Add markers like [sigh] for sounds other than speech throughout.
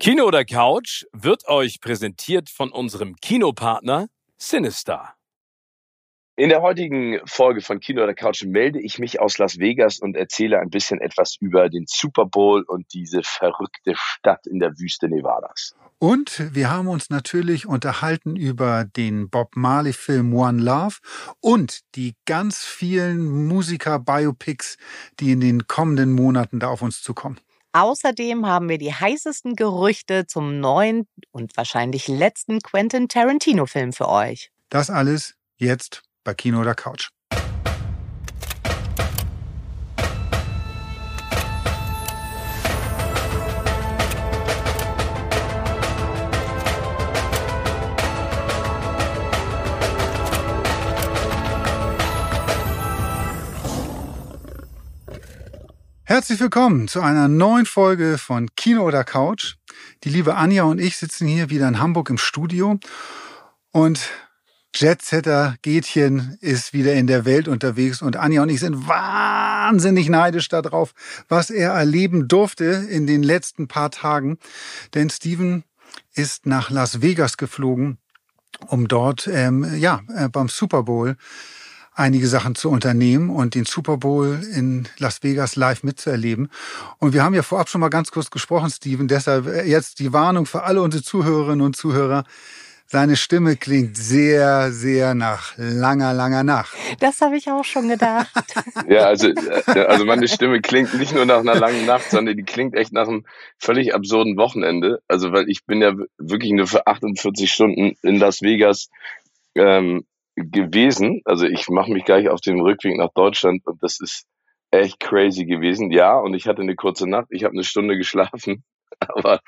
Kino oder Couch wird euch präsentiert von unserem Kinopartner Sinister. In der heutigen Folge von Kino oder Couch melde ich mich aus Las Vegas und erzähle ein bisschen etwas über den Super Bowl und diese verrückte Stadt in der Wüste Nevadas. Und wir haben uns natürlich unterhalten über den Bob Marley-Film One Love und die ganz vielen Musiker-Biopics, die in den kommenden Monaten da auf uns zukommen. Außerdem haben wir die heißesten Gerüchte zum neuen und wahrscheinlich letzten Quentin Tarantino-Film für euch. Das alles jetzt bei Kino oder Couch. Herzlich willkommen zu einer neuen Folge von Kino oder Couch. Die liebe Anja und ich sitzen hier wieder in Hamburg im Studio und Jetsetter Gätchen ist wieder in der Welt unterwegs und Anja und ich sind wahnsinnig neidisch darauf, was er erleben durfte in den letzten paar Tagen. Denn Steven ist nach Las Vegas geflogen, um dort ähm, ja äh, beim Super Bowl einige Sachen zu unternehmen und den Super Bowl in Las Vegas live mitzuerleben. Und wir haben ja vorab schon mal ganz kurz gesprochen, Steven. Deshalb jetzt die Warnung für alle unsere Zuhörerinnen und Zuhörer. Seine Stimme klingt sehr, sehr nach langer, langer Nacht. Das habe ich auch schon gedacht. [laughs] ja, also, äh, also meine Stimme klingt nicht nur nach einer langen Nacht, sondern die klingt echt nach einem völlig absurden Wochenende. Also, weil ich bin ja wirklich nur für 48 Stunden in Las Vegas ähm, gewesen. Also ich mache mich gleich auf den Rückweg nach Deutschland und das ist echt crazy gewesen. Ja, und ich hatte eine kurze Nacht. Ich habe eine Stunde geschlafen, [laughs] aber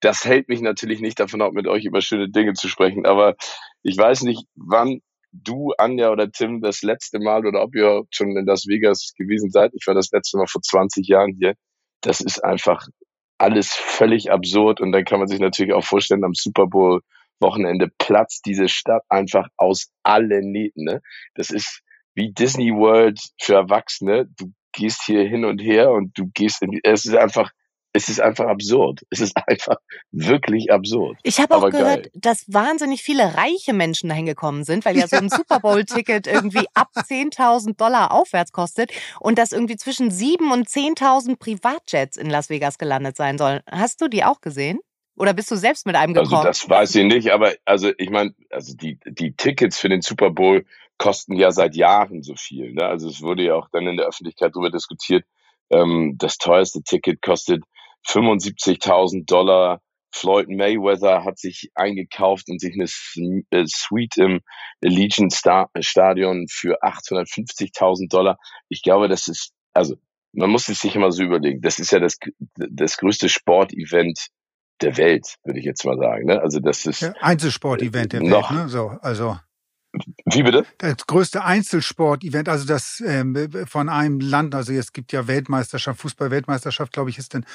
das hält mich natürlich nicht davon ab, mit euch über schöne Dinge zu sprechen. Aber ich weiß nicht, wann du, Anja oder Tim das letzte Mal oder ob ihr schon in Las Vegas gewesen seid. Ich war das letzte Mal vor 20 Jahren hier. Das ist einfach alles völlig absurd und dann kann man sich natürlich auch vorstellen, am Super Bowl Wochenende platzt diese Stadt einfach aus allen Nähten. Ne? Das ist wie Disney World für Erwachsene. Du gehst hier hin und her und du gehst in die, es ist einfach es ist einfach absurd. Es ist [laughs] einfach wirklich absurd. Ich habe auch gehört, geil. dass wahnsinnig viele reiche Menschen dahin gekommen sind, weil ja so ein [laughs] Super Bowl-Ticket irgendwie ab 10.000 Dollar aufwärts kostet und dass irgendwie zwischen 7.000 und 10.000 Privatjets in Las Vegas gelandet sein sollen. Hast du die auch gesehen? Oder bist du selbst mit einem gekommen? Also das weiß ich nicht, aber also ich meine, also die, die Tickets für den Super Bowl kosten ja seit Jahren so viel. Ne? Also es wurde ja auch dann in der Öffentlichkeit darüber diskutiert. Ähm, das teuerste Ticket kostet 75.000 Dollar. Floyd Mayweather hat sich eingekauft und sich eine äh, Suite im Legion Stadion für 850.000 Dollar. Ich glaube, das ist, also man muss es sich immer so überlegen. Das ist ja das, das größte Sportevent der Welt, würde ich jetzt mal sagen. Ne? Also das ist ja, Einzelsport-Event der noch, Welt. Ne? So, also wie bitte? Das größte Einzelsport-Event, also das ähm, von einem Land, also es gibt ja Weltmeisterschaft, Fußball-Weltmeisterschaft, glaube ich, ist dann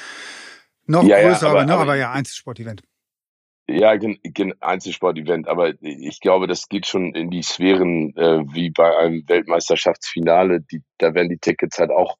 noch ja, größer, ja, aber, aber, ne, aber, aber ja, Einzelsport-Event. Ja, Einzelsport-Event, aber ich glaube, das geht schon in die Sphären äh, wie bei einem Weltmeisterschaftsfinale. Die, da werden die Tickets halt auch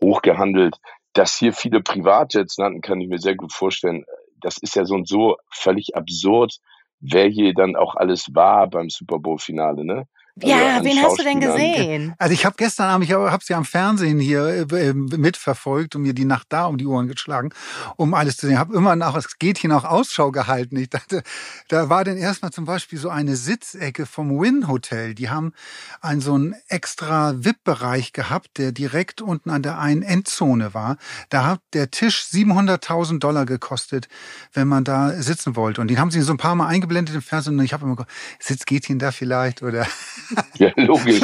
hochgehandelt. Dass hier viele Privatjets landen, kann ich mir sehr gut vorstellen das ist ja so und so völlig absurd, wer hier dann auch alles war beim Super Bowl-Finale, ne? Also ja, wen hast du denn gesehen? Also ich habe gestern Abend, ich habe sie am Fernsehen hier äh, mitverfolgt und mir die Nacht da um die Ohren geschlagen, um alles zu sehen. Ich habe immer nach, es geht hier noch Ausschau gehalten. Ich dachte, da war dann erstmal zum Beispiel so eine Sitzecke vom Win Hotel. Die haben einen so einen extra VIP-Bereich gehabt, der direkt unten an der einen Endzone war. Da hat der Tisch 700.000 Dollar gekostet, wenn man da sitzen wollte. Und den haben sie so ein paar Mal eingeblendet im Fernsehen und ich habe immer gedacht, sitzt Gätchen da vielleicht oder ja, logisch,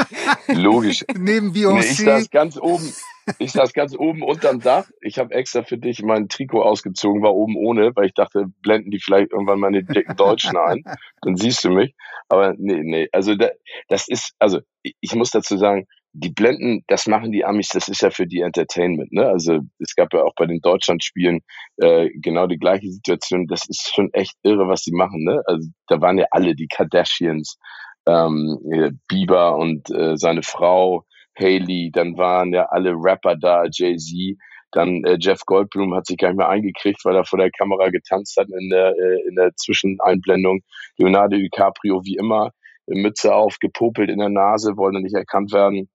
logisch. Neben Beyoncé. Nee, ich saß ganz oben, ich saß ganz oben unterm Dach. Ich habe extra für dich mein Trikot ausgezogen, war oben ohne, weil ich dachte, blenden die vielleicht irgendwann meine dicken Deutschen ein. Dann siehst du mich. Aber nee, nee. Also da, das ist, also ich muss dazu sagen, die Blenden, das machen die Amis, das ist ja für die Entertainment. Ne? Also es gab ja auch bei den Deutschlandspielen äh, genau die gleiche Situation. Das ist schon echt irre, was sie machen. Ne? Also da waren ja alle die Kardashians, ähm, Bieber und äh, seine Frau Haley, dann waren ja alle Rapper da, Jay-Z. Dann äh, Jeff Goldblum hat sich gar nicht mehr eingekriegt, weil er vor der Kamera getanzt hat in der, äh, in der Zwischeneinblendung. Leonardo DiCaprio wie immer, Mütze auf, gepopelt in der Nase, wollte nicht erkannt werden.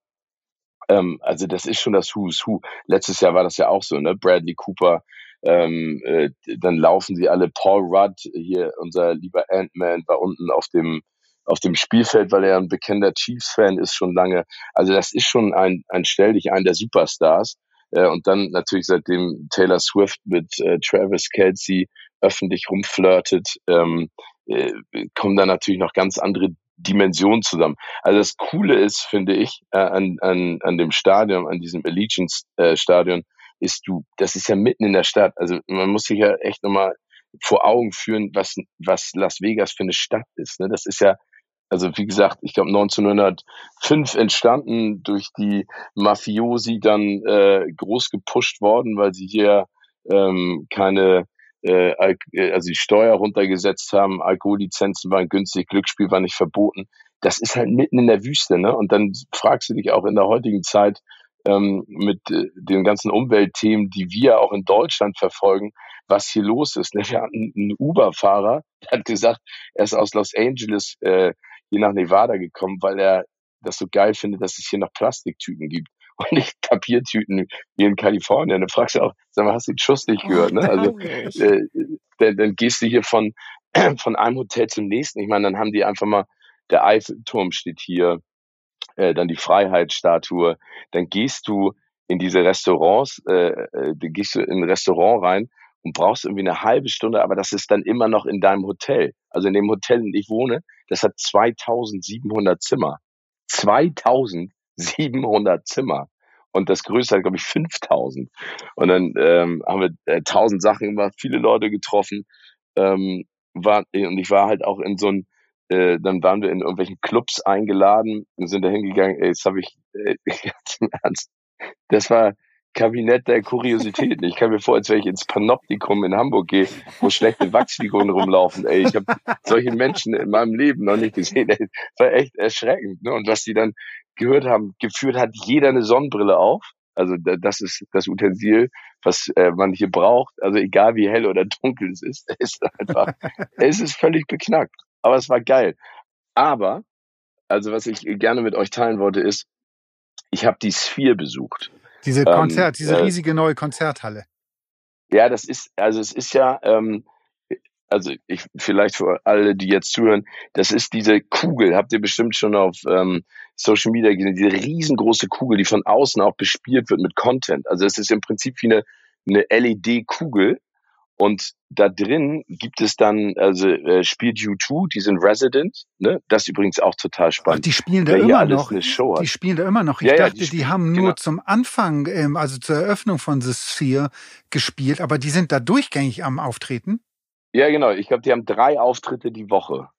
Ähm, also das ist schon das Who's Who. Letztes Jahr war das ja auch so, ne? Bradley Cooper, ähm, äh, dann laufen sie alle. Paul Rudd, hier unser lieber Ant-Man, war unten auf dem auf dem Spielfeld, weil er ein bekennender Chiefs-Fan ist schon lange. Also das ist schon ein, ein Stell dich ein der Superstars. Äh, und dann natürlich seitdem Taylor Swift mit äh, Travis Kelsey öffentlich rumflirtet, ähm, äh, kommen da natürlich noch ganz andere Dimensionen zusammen. Also das Coole ist, finde ich, äh, an, an, an dem Stadion, an diesem Allegiance-Stadion, äh, ist du, das ist ja mitten in der Stadt. Also man muss sich ja echt nochmal vor Augen führen, was, was Las Vegas für eine Stadt ist. Ne? Das ist ja also wie gesagt, ich glaube 1905 entstanden, durch die Mafiosi dann äh, groß gepusht worden, weil sie hier ähm, keine, äh, also die Steuer runtergesetzt haben, Alkohollizenzen waren günstig, Glücksspiel war nicht verboten. Das ist halt mitten in der Wüste, ne? Und dann fragst du dich auch in der heutigen Zeit ähm, mit äh, den ganzen Umweltthemen, die wir auch in Deutschland verfolgen, was hier los ist. Ne? Wir hatten einen Uber-Fahrer, der hat gesagt, er ist aus Los Angeles äh, hier nach Nevada gekommen, weil er das so geil findet, dass es hier noch Plastiktüten gibt [laughs] und nicht Papiertüten wie in Kalifornien. Dann fragst du auch, sag mal, hast du den Schuss nicht gehört? Ne? Also äh, dann, dann gehst du hier von, [clears throat] von einem Hotel zum nächsten. Ich meine, dann haben die einfach mal, der Eiffelturm steht hier, äh, dann die Freiheitsstatue. Dann gehst du in diese Restaurants, äh, äh, gehst du in ein Restaurant rein und brauchst irgendwie eine halbe Stunde, aber das ist dann immer noch in deinem Hotel. Also in dem Hotel, in dem ich wohne, das hat 2700 Zimmer. 2700 Zimmer. Und das größte hat, glaube ich, 5000. Und dann ähm, haben wir äh, 1000 Sachen gemacht, viele Leute getroffen. Ähm, war, und ich war halt auch in so ein, äh, dann waren wir in irgendwelchen Clubs eingeladen und sind da hingegangen, jetzt habe ich, äh, [laughs] ganz im Ernst, das war, Kabinett der Kuriositäten. Ich kann mir vor, als wenn ich ins Panoptikum in Hamburg gehe, wo schlechte Wachsfiguren rumlaufen. Ey, ich habe solche Menschen in meinem Leben noch nicht gesehen. Ey, das war echt erschreckend. Ne? Und was die dann gehört haben, geführt hat jeder eine Sonnenbrille auf. Also das ist das Utensil, was äh, man hier braucht. Also egal wie hell oder dunkel es ist, [laughs] es ist einfach, es ist völlig beknackt. Aber es war geil. Aber, also was ich gerne mit euch teilen wollte, ist, ich habe die Sphere besucht. Diese ähm, Konzert, ähm, diese äh, riesige neue Konzerthalle. Ja, das ist, also es ist ja, ähm, also ich vielleicht für alle, die jetzt zuhören, das ist diese Kugel, habt ihr bestimmt schon auf ähm, Social Media gesehen, diese riesengroße Kugel, die von außen auch bespielt wird mit Content. Also es ist im Prinzip wie eine, eine LED-Kugel, und da drin gibt es dann, also äh, spielt U2, die sind Resident, ne? Das ist übrigens auch total spannend. Ach, die spielen da immer noch. Die spielen da immer noch. Ich ja, dachte, ja, die, die, haben nur genau. zum Anfang, ähm, also zur Eröffnung von The Sphere gespielt, aber die sind da durchgängig am Auftreten. Ja, genau. Ich glaube, die haben drei Auftritte die Woche.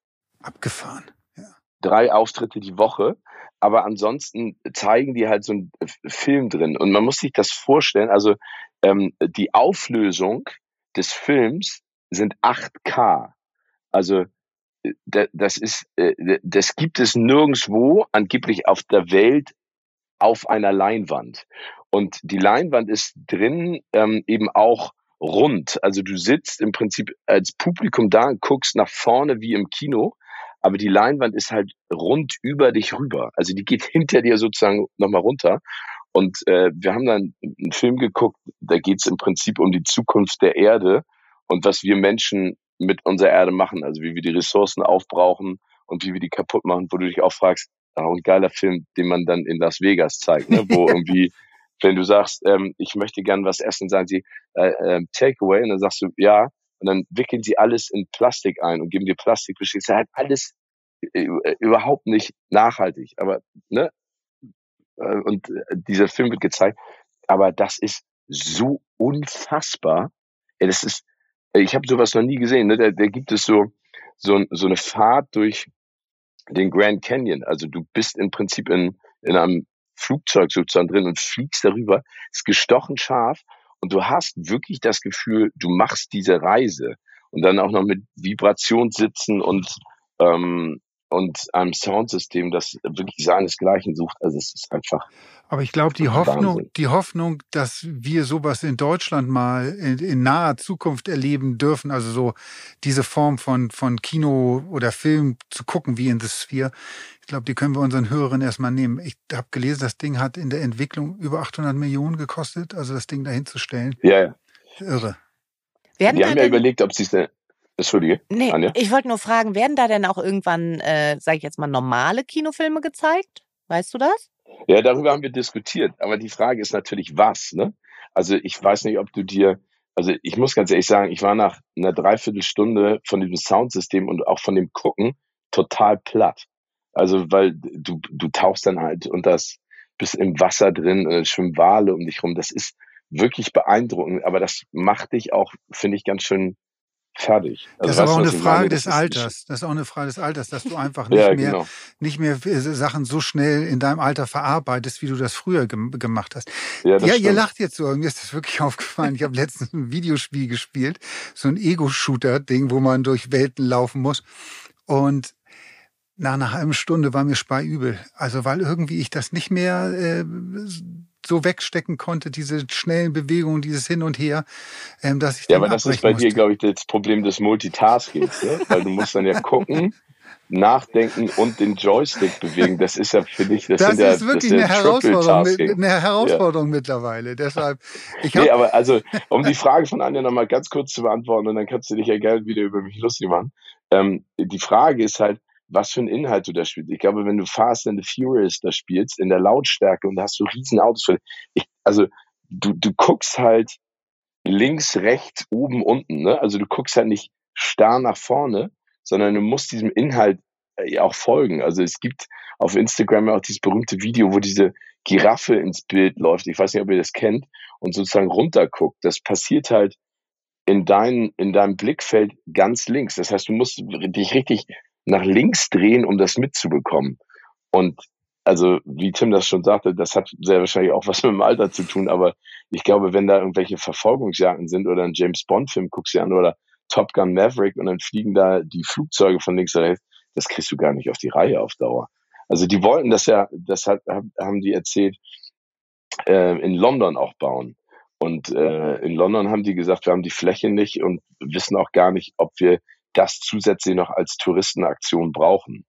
Abgefahren. Ja. Drei Auftritte die Woche. Aber ansonsten zeigen die halt so einen Film drin. Und man muss sich das vorstellen, also ähm, die Auflösung des Films sind 8K. Also äh, das ist, äh, das gibt es nirgendwo angeblich auf der Welt auf einer Leinwand. Und die Leinwand ist drin ähm, eben auch rund. Also du sitzt im Prinzip als Publikum da und guckst nach vorne wie im Kino, aber die Leinwand ist halt rund über dich rüber. Also die geht hinter dir sozusagen nochmal runter. Und äh, wir haben dann einen Film geguckt, da geht es im Prinzip um die Zukunft der Erde und was wir Menschen mit unserer Erde machen, also wie wir die Ressourcen aufbrauchen und wie wir die kaputt machen, wo du dich auch fragst, auch ein geiler Film, den man dann in Las Vegas zeigt, ne? wo [laughs] irgendwie, wenn du sagst, ähm, ich möchte gern was essen, sagen sie, äh, äh, Takeaway, und dann sagst du, ja, und dann wickeln sie alles in Plastik ein und geben dir Plastik. Das ist halt alles äh, überhaupt nicht nachhaltig. Aber ne, und äh, dieser Film wird gezeigt. Aber das ist so unfassbar. Das ist, ich habe sowas noch nie gesehen. Ne? Da, da gibt es so, so, so eine Fahrt durch den Grand Canyon. Also du bist im Prinzip in, in einem Flugzeug sozusagen drin und fliegst darüber, ist gestochen scharf und du hast wirklich das Gefühl, du machst diese Reise und dann auch noch mit Vibrationssitzen und ähm, und einem Soundsystem, das wirklich seinesgleichen sucht. Also es ist einfach. Aber ich glaube, die Hoffnung, Wahnsinn. die Hoffnung, dass wir sowas in Deutschland mal in, in naher Zukunft erleben dürfen, also so diese Form von, von Kino oder Film zu gucken wie in The Sphere, ich glaube, die können wir unseren Hörern erstmal nehmen. Ich habe gelesen, das Ding hat in der Entwicklung über 800 Millionen gekostet, also das Ding dahin zu stellen. Ja, ja. Irre. Werden Die da haben ja denn, überlegt, ob sie es. Entschuldige. nee, Anja? ich wollte nur fragen, werden da denn auch irgendwann, äh, sage ich jetzt mal, normale Kinofilme gezeigt? Weißt du das? Ja, darüber haben wir diskutiert. Aber die Frage ist natürlich, was, ne? Also ich weiß nicht, ob du dir, also ich muss ganz ehrlich sagen, ich war nach einer Dreiviertelstunde von diesem Soundsystem und auch von dem Gucken total platt. Also, weil du, du tauchst dann halt und das bist im Wasser drin, und es schwimmen Wale um dich rum. Das ist wirklich beeindruckend, aber das macht dich auch, finde ich, ganz schön fertig. Das ist aber auch eine Frage meine? des Alters. Das ist auch eine Frage des Alters, dass du einfach [laughs] nicht Ja, mehr genau. nicht mehr äh, Sachen so schnell in deinem Alter verarbeitest, wie du das früher gem gemacht hast. Ja, ja, ihr lacht jetzt so. Mir ist das wirklich [laughs] aufgefallen. Ich habe letztens ein Videospiel gespielt, so ein Ego-Shooter-Ding, wo man durch Welten laufen muss. Und nach einer halben Stunde war mir speiübel. Also weil irgendwie ich das nicht mehr äh, so wegstecken konnte, diese schnellen Bewegungen, dieses Hin und Her, ähm, dass ich Ja, aber das ist bei dir, musste. glaube ich, das Problem des Multitaskings, ne? weil du musst dann ja gucken, nachdenken und den Joystick bewegen. Das ist ja für dich, das, Das sind ja, ist wirklich das ist eine ja Herausforderung, mit- eine Herausforderung mittlerweile. Deshalb, ich Nee, aber also, [laughs] um die Frage von Anja nochmal ganz kurz zu beantworten, und dann kannst du dich ja gerne wieder über mich lustig machen. Ähm, die Frage ist halt, was für einen Inhalt du da spielst. Ich glaube, wenn du Fast and the Furious da spielst, in der Lautstärke und da hast du riesen Autos, ich, also du, du guckst halt links, rechts, oben, unten. Ne? Also du guckst halt nicht starr nach vorne, sondern du musst diesem Inhalt äh, auch folgen. Also es gibt auf Instagram ja auch dieses berühmte Video, wo diese Giraffe ins Bild läuft. Ich weiß nicht, ob ihr das kennt und sozusagen runterguckt. Das passiert halt in, dein, in deinem Blickfeld ganz links. Das heißt, du musst dich richtig nach links drehen, um das mitzubekommen. Und also, wie Tim das schon sagte, das hat sehr wahrscheinlich auch was [laughs] mit dem Alter zu tun, aber ich glaube, wenn da irgendwelche Verfolgungsjagden sind oder ein James Bond-Film guckst du an oder Top Gun Maverick und dann fliegen da die Flugzeuge von links oder rechts, das kriegst du gar nicht auf die Reihe auf Dauer. Also die wollten das ja, das hat, haben die erzählt, äh, in London auch bauen. Und äh, in London haben die gesagt, wir haben die Fläche nicht und wissen auch gar nicht, ob wir das zusätzlich noch als Touristenaktion brauchen.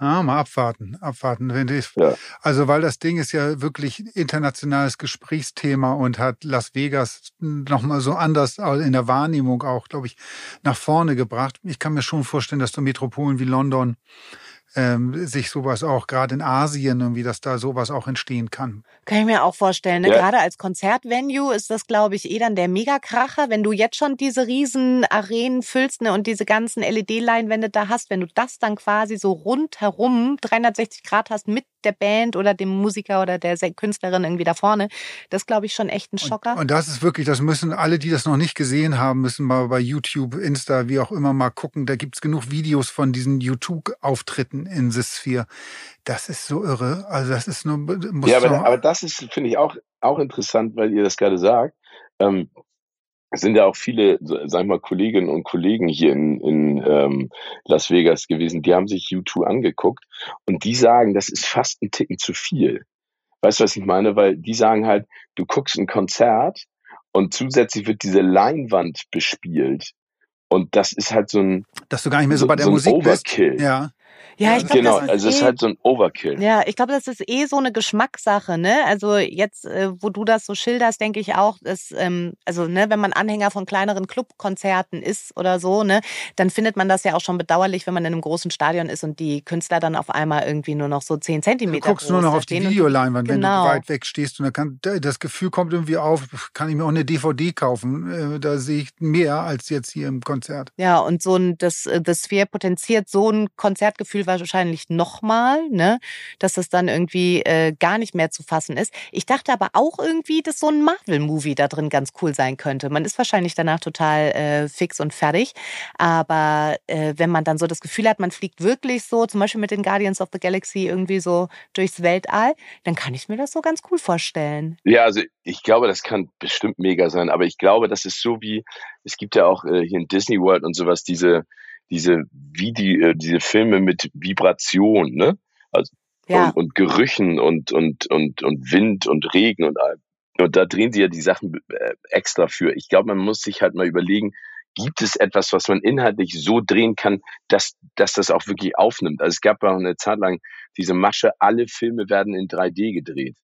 Ah, mal abwarten, abwarten. Wenn ich, Ja. Also, weil das Ding ist ja wirklich internationales Gesprächsthema und hat Las Vegas nochmal so anders in der Wahrnehmung auch, glaube ich, nach vorne gebracht. Ich kann mir schon vorstellen, dass so Metropolen wie London ähm, sich sowas auch, gerade in Asien, irgendwie, dass da sowas auch entstehen kann. Kann ich mir auch vorstellen. Ne? Ja. Gerade als Konzertvenue ist das, glaube ich, eh dann der Megakracher, wenn du jetzt schon diese riesen Arenen füllst ne, und diese ganzen LED-Leinwände da hast, wenn du das dann quasi so rundherum 360 Grad hast mit der Band oder dem Musiker oder der Künstlerin irgendwie da vorne, das glaube ich schon echt ein Schocker. Und, und das ist wirklich, das müssen alle, die das noch nicht gesehen haben, müssen mal bei YouTube, Insta, wie auch immer mal gucken. Da gibt's genug Videos von diesen YouTube-Auftritten in The Sphere. Das ist so irre. Also das ist nur, muss Ja, aber, aber das ist, finde ich, auch, auch interessant, weil ihr das gerade sagt. Ähm, es sind ja auch viele, sag ich mal, Kolleginnen und Kollegen hier in, in ähm, Las Vegas gewesen, die haben sich U2 angeguckt und die sagen, das ist fast ein Ticken zu viel. Weißt du, was ich meine? Weil die sagen halt, du guckst ein Konzert und zusätzlich wird diese Leinwand bespielt. Und das ist halt so ein, dass du gar nicht mehr so, so, bei der so Musik bist. Overkill. Ja. Ja, ich glaube, genau, das ist also es eh ist halt so ein Overkill. Ja, ich glaube, das ist eh so eine Geschmackssache, ne? Also jetzt, äh, wo du das so schilderst, denke ich auch, dass, ähm, also ne, wenn man Anhänger von kleineren Clubkonzerten ist oder so, ne, dann findet man das ja auch schon bedauerlich, wenn man in einem großen Stadion ist und die Künstler dann auf einmal irgendwie nur noch so zehn Du Zentimeter guckst nur noch da auf die Videoleinwand, wenn Genau. du weit weg stehst. Und dann kann, das Gefühl kommt irgendwie auf, kann ich mir auch eine DVD kaufen. Äh, Da sehe ich mehr als jetzt hier im Konzert. Ja, und so ein, das, äh, das Sphere potenziert so ein Konzertgefühl wahrscheinlich nochmal, ne? Dass das dann irgendwie äh, gar nicht mehr zu fassen ist. Ich dachte aber auch irgendwie, dass so ein Marvel-Movie da drin ganz cool sein könnte. Man ist wahrscheinlich danach total äh, fix und fertig. Aber äh, wenn man dann so das Gefühl hat, man fliegt wirklich so, zum Beispiel mit den Guardians of the Galaxy irgendwie so durchs Weltall, dann kann ich mir das so ganz cool vorstellen. Ja, also ich glaube, das kann bestimmt mega sein, aber ich glaube, das ist so wie, es gibt ja auch äh, hier in Disney World und sowas, diese, diese Video, diese Filme mit Vibration, ne? Also Ja. und, und Gerüchen und, und, und, und Wind und Regen und all. Und da drehen sie ja die Sachen äh, extra für. Ich glaube, man muss sich halt mal überlegen, gibt es etwas, was man inhaltlich so drehen kann, dass, dass das auch wirklich aufnimmt? Also es gab auch eine Zeit lang diese Masche, alle Filme werden in 3D gedreht.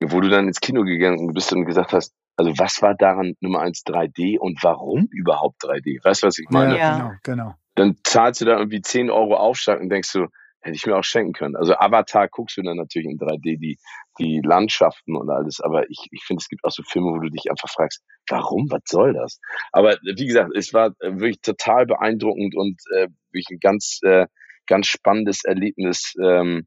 Wo du dann ins Kino gegangen bist und gesagt hast, also was war daran Nummer eins 3D und warum überhaupt 3D? Weißt du, was ich meine? Ja. genau, genau. Dann zahlst du da irgendwie 10 Euro Aufschlag und denkst du, hätte ich mir auch schenken können. Also Avatar guckst du dann natürlich in 3D, die, die Landschaften und alles, aber ich, ich finde, es gibt auch so Filme, wo du dich einfach fragst, warum, was soll das? Aber wie gesagt, es war äh, wirklich total beeindruckend und äh, wirklich ein ganz, äh, ganz spannendes Erlebnis ähm,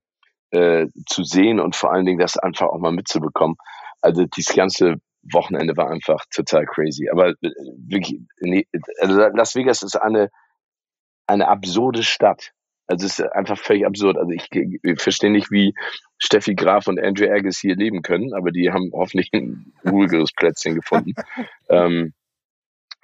äh, zu sehen und vor allen Dingen das einfach auch mal mitzubekommen. Also dieses ganze Wochenende war einfach total crazy. Aber äh, wirklich, nee, also Las Vegas ist eine eine absurde Stadt. Also es ist einfach völlig absurd. Also ich, ich verstehe nicht, wie Steffi Graf und Andrew Agassi hier leben können, aber die haben hoffentlich ein ruhigeres Plätzchen gefunden. [laughs] ähm,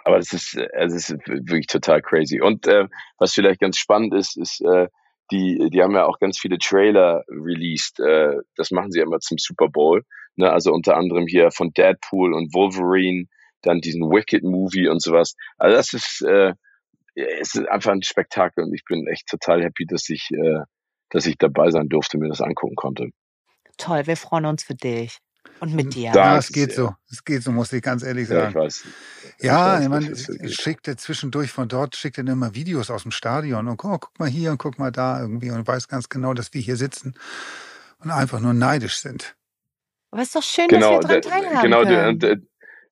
aber es ist, also es ist wirklich total crazy. Und äh, was vielleicht ganz spannend ist, ist, äh, die, die haben ja auch ganz viele Trailer released. Äh, das machen sie ja immer zum Super Bowl. Ne? Also unter anderem hier von Deadpool und Wolverine, dann diesen Wicked-Movie und sowas. Also das ist, äh, es ist einfach ein Spektakel und ich bin echt total happy, dass ich, äh, dass ich dabei sein durfte, mir das angucken konnte. Toll, wir freuen uns für dich und mit dir. Da- Ja, es geht so. Es geht so, muss ich ganz ehrlich Ja, ich sagen. weiß. Ja, ich weiß, wirklich- schickt er zwischendurch von dort, schickt er dann immer Videos aus dem Stadion und oh, guck mal hier und guck mal da irgendwie und weiß ganz genau, dass wir hier sitzen und einfach nur neidisch sind. Aber es ist doch schön, genau, dass wir dran teilhaben genau, der- können. der-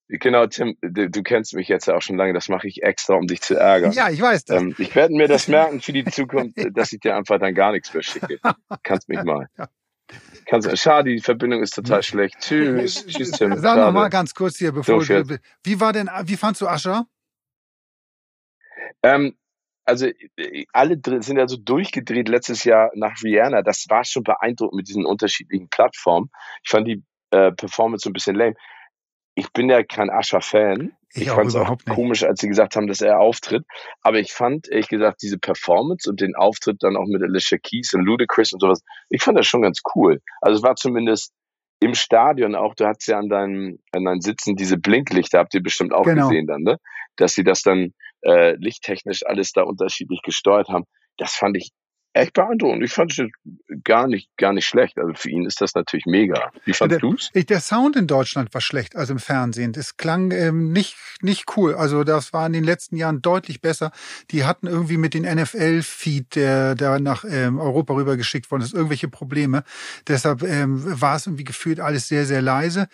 genau, Tim, du, du kennst mich jetzt ja auch schon lange, das mache ich extra, um dich zu ärgern. Ja, ich weiß das. Ähm, ich werde mir das [laughs] merken für die Zukunft, dass ich dir einfach dann gar nichts mehr schicke. Kannst mich mal. Ja. Kannst, schade, die Verbindung ist total schlecht. Tschüss. [laughs] Tschüss, Tim. Sag noch Schade. mal ganz kurz hier, bevor So, du, wie war denn, wie fandst du Ascher? Ähm, also alle sind ja so durchgedreht letztes Jahr nach Rihanna. Das war schon beeindruckend mit diesen unterschiedlichen Plattformen. Ich fand die äh, Performance so ein bisschen lame. Ich bin ja kein Ascher-Fan. Ich Ich fand es auch komisch, als sie gesagt haben, dass er auftritt. Aber ich fand, ehrlich gesagt, diese Performance und den Auftritt dann auch mit Alicia Keys und Ludacris und sowas, ich fand das schon ganz cool. Also es war zumindest im Stadion auch, du hattest ja an deinen, an deinen Sitzen diese Blinklichter, habt ihr bestimmt auch Genau. gesehen dann, ne? Dass sie das dann äh, lichttechnisch alles da unterschiedlich gesteuert haben. Das fand ich echt beeindruckend. Ich fand es gar nicht, gar nicht schlecht. Also für ihn ist das natürlich mega. Wie fandst der- du's? Ich, der Sound in Deutschland war schlecht, also im Fernsehen. Das klang ähm, nicht, nicht cool. Also das war in den letzten Jahren deutlich besser. Die hatten irgendwie mit den NFL-Feed, der da nach ähm, Europa rübergeschickt worden ist, irgendwelche Probleme. Deshalb ähm, war es irgendwie gefühlt alles sehr, sehr leise.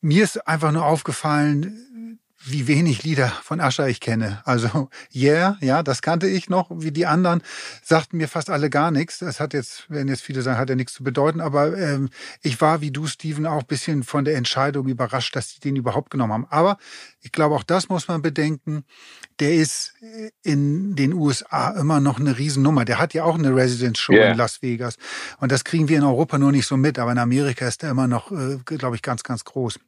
Mir ist einfach nur aufgefallen, wie wenig Lieder von Ascher ich kenne. Also Yeah, ja, das kannte ich noch. Wie die anderen sagten mir fast alle gar nichts. Das hat jetzt, werden jetzt viele sagen, hat ja nichts zu bedeuten. Aber ähm, ich war wie du, Steven, auch ein bisschen von der Entscheidung überrascht, dass die den überhaupt genommen haben. Aber ich glaube, auch das muss man bedenken. Der ist äh, in den USA immer noch eine Riesennummer. Der hat ja auch eine Residence-Show Yeah. in Las Vegas. Und das kriegen wir in Europa nur nicht so mit. Aber in Amerika ist er immer noch, äh, glaube ich, ganz, ganz groß.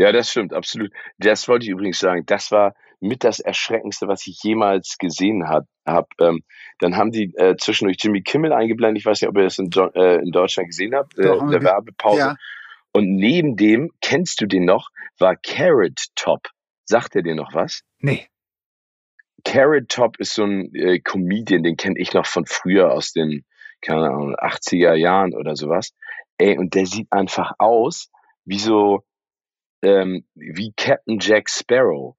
Ja, das stimmt, absolut. Das wollte ich übrigens sagen. Das war mit das Erschreckendste, was ich jemals gesehen habe. Hab. Ähm, dann haben die äh, zwischendurch Jimmy Kimmel eingeblendet. Ich weiß nicht, ob ihr das in, äh, in Deutschland gesehen habt, äh, in der Werbepause. Ja, Und neben dem, kennst du den noch, war Carrot Top. Sagt er dir noch was? nee. Carrot Top ist so ein äh, Comedian, den kenne ich noch von früher aus den, keine Ahnung, 80er Jahren oder sowas. Ey, und der sieht einfach aus wie so, ähm, wie Captain Jack Sparrow.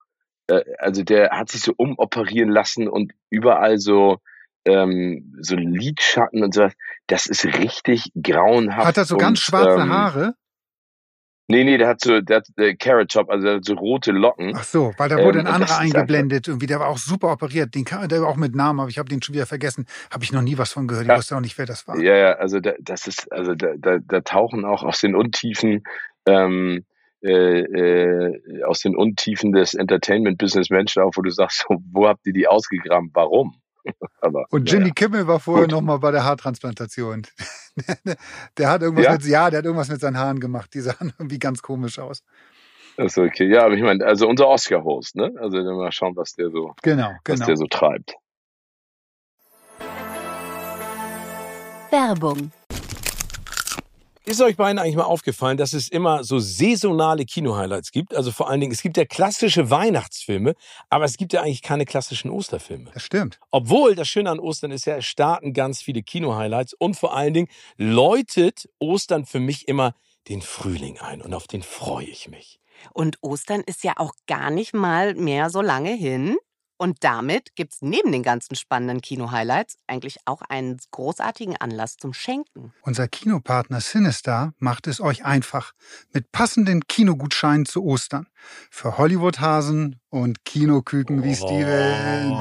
Äh, also der hat sich so umoperieren lassen und überall so, ähm, so Lidschatten und sowas. Das ist richtig grauenhaft. Hat er so und, ganz schwarze ähm, Haare? Nee, nee, der hat so, der hat äh, Carrot Top, also der hat so rote Locken. Ach so, weil da wurde Ähm, ein anderer eingeblendet. Irgendwie, der war auch super operiert. Den kann, der war auch mit Namen, aber ich habe den schon wieder vergessen. Habe ich noch nie was von gehört. Ich Ja. wusste auch nicht, wer das war. Ja, ja, also da, das ist, also da, da, da tauchen auch aus den Untiefen, ähm, äh, äh, aus den Untiefen des Entertainment-Business Menschen auf, wo du sagst, [laughs] wo habt ihr die ausgegraben? Warum? [laughs] Aber, und Jimmy ja. Kimmel war vorher nochmal bei der Haartransplantation. [laughs] der hat irgendwas ja? mit, ja, der hat irgendwas mit seinen Haaren gemacht. Die sahen irgendwie ganz komisch aus. Das ist okay. Ja, aber ich meine, also unser Oscar-Host, ne? Also mal schauen, was der so, genau, genau. was der genau. so treibt. Werbung ist euch beiden eigentlich mal aufgefallen, dass es immer so saisonale Kino-Highlights gibt? Also vor allen Dingen, es gibt ja klassische Weihnachtsfilme, aber es gibt ja eigentlich keine klassischen Osterfilme. Das stimmt. Obwohl, das Schöne an Ostern ist ja, es starten ganz viele Kino-Highlights und vor allen Dingen läutet Ostern für mich immer den Frühling ein und auf den freue ich mich. Und Ostern ist ja auch gar nicht mal mehr so lange hin. Und damit gibt es neben den ganzen spannenden Kino-Highlights eigentlich auch einen großartigen Anlass zum Schenken. Unser Kinopartner Sinistar macht es euch einfach mit passenden Kinogutscheinen zu Ostern. Für Hollywood-Hasen und Kinoküken wie Steven.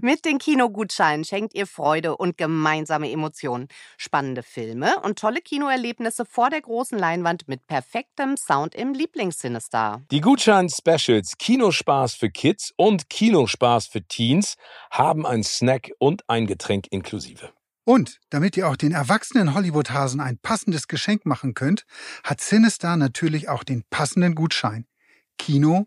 Mit den Kinogutscheinen schenkt ihr Freude und gemeinsame Emotionen. Spannende Filme und tolle Kinoerlebnisse vor der großen Leinwand mit perfektem Sound im Lieblingssinister. Die Gutschein-Specials Kinospaß für Kids und Kinospaß für Teens haben ein Snack und ein Getränk inklusive. Und damit ihr auch den erwachsenen Hollywood-Hasen ein passendes Geschenk machen könnt, hat Sinistar natürlich auch den passenden Gutschein. Kino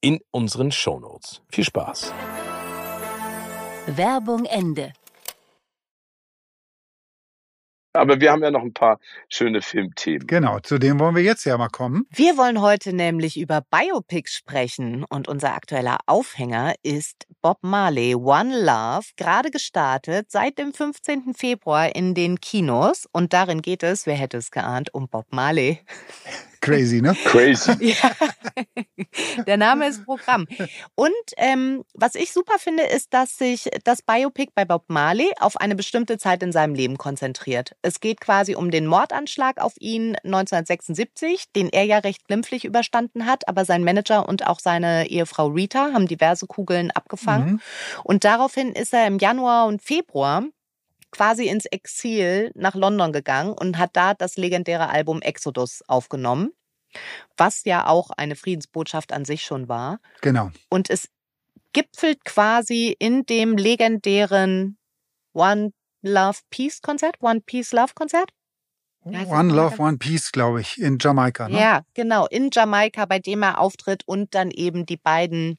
in unseren Shownotes. Viel Spaß! Werbung Ende. Aber wir haben ja noch ein paar schöne Filmthemen. Genau, zu dem wollen wir jetzt ja mal kommen. Wir wollen heute nämlich über Biopics sprechen und unser aktueller Aufhänger ist Bob Marley One Love, gerade gestartet seit dem 15. Februar in den Kinos und darin geht es, wer hätte es geahnt, um Bob Marley. [laughs] Crazy, ne? Crazy. [laughs] Ja, der Name ist Programm. Und ähm, was ich super finde, ist, dass sich das Biopic bei Bob Marley auf eine bestimmte Zeit in seinem Leben konzentriert. Es geht quasi um den Mordanschlag auf ihn 1976, den er ja recht glimpflich überstanden hat, aber sein Manager und auch seine Ehefrau Rita haben diverse Kugeln abgefangen. Mhm. Und daraufhin ist er im Januar und Februar quasi ins Exil nach London gegangen und hat da das legendäre Album Exodus aufgenommen, was ja auch eine Friedensbotschaft an sich schon war. Genau. Und es gipfelt quasi in dem legendären One Love Peace Konzert, One Peace Love Konzert. One Love, One Peace, glaube ich, in Jamaika. Ne? Ja, genau, in Jamaika, bei dem er auftritt und dann eben die beiden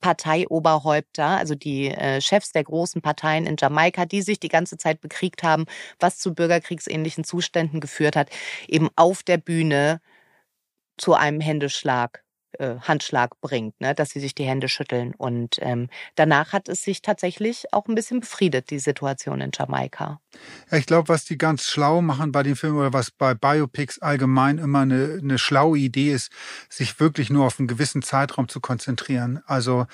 Parteioberhäupter, also die äh, Chefs der großen Parteien in Jamaika, die sich die ganze Zeit bekriegt haben, was zu bürgerkriegsähnlichen Zuständen geführt hat, eben auf der Bühne zu einem Händeschlag, äh, Handschlag bringt, ne? dass sie sich die Hände schütteln. Und ähm, danach hat es sich tatsächlich auch ein bisschen befriedet, die Situation in Jamaika. Ja, ich glaube, was die ganz schlau machen bei den Filmen oder was bei Biopics allgemein immer eine, eine schlaue Idee ist, sich wirklich nur auf einen gewissen Zeitraum zu konzentrieren. Also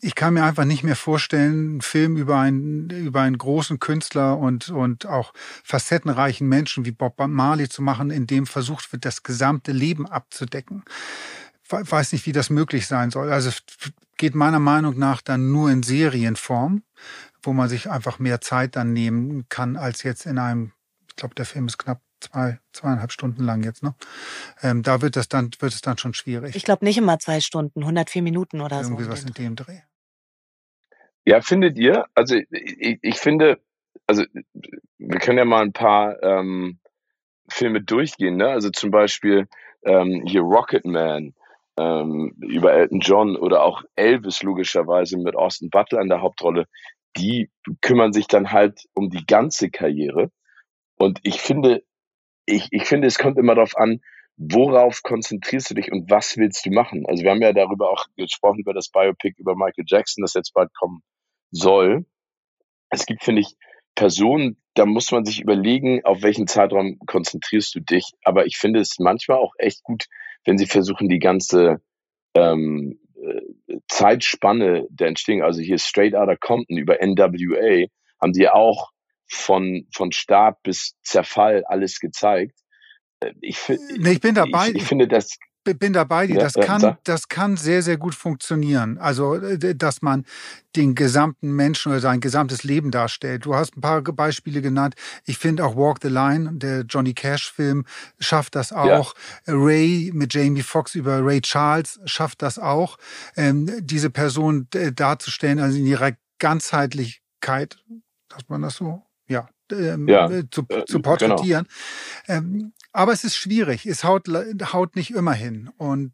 ich kann mir einfach nicht mehr vorstellen, einen Film über einen, über einen großen Künstler und, und auch facettenreichen Menschen wie Bob Marley zu machen, in dem versucht wird, das gesamte Leben abzudecken. We- Weiß nicht, wie das möglich sein soll. Also es geht meiner Meinung nach dann nur in Serienform wo man sich einfach mehr Zeit dann nehmen kann, als jetzt in einem, ich glaube, der Film ist knapp zwei, zweieinhalb Stunden lang jetzt, ne? Ähm, da wird das dann, wird es dann schon schwierig. Ich glaube nicht immer zwei Stunden, 104 Minuten oder Irgendwie so. um was in dem Dreh. Ja, findet ihr? Also ich, ich finde, also wir können ja mal ein paar ähm, Filme durchgehen, ne? Also zum Beispiel ähm, hier Rocketman ähm, über Elton John oder auch Elvis logischerweise mit Austin Butler in der Hauptrolle. Die kümmern sich dann halt um die ganze Karriere. Und ich finde, ich, ich finde, es kommt immer darauf an, worauf konzentrierst du dich und was willst du machen? Also wir haben ja darüber auch gesprochen, über das Biopic über Michael Jackson, das jetzt bald kommen soll. Es gibt, finde ich, Person, da muss man sich überlegen, auf welchen Zeitraum konzentrierst du dich. Aber ich finde es manchmal auch echt gut, wenn sie versuchen, die ganze ähm, äh, Zeitspanne der Entstehung, also hier Straight Outta Compton über NWA, haben sie auch von, von Start bis Zerfall alles gezeigt. Äh, ich, nee, ich bin dabei. Ich, ich finde das bin dabei dir. Das kann, das kann sehr, sehr gut funktionieren. Also, dass man den gesamten Menschen oder sein gesamtes Leben darstellt. Du hast ein paar Beispiele genannt. Ich finde auch Walk the Line, der Johnny Cash Film, schafft das auch. Ja. Ray mit Jamie Foxx über Ray Charles schafft das auch. Ähm, diese Person darzustellen, also in ihrer Ganzheitlichkeit, dass man das so, ja, ähm, ja, zu, äh, zu porträtieren. Genau. Ähm, aber es ist schwierig. Es haut, haut nicht immer hin. Und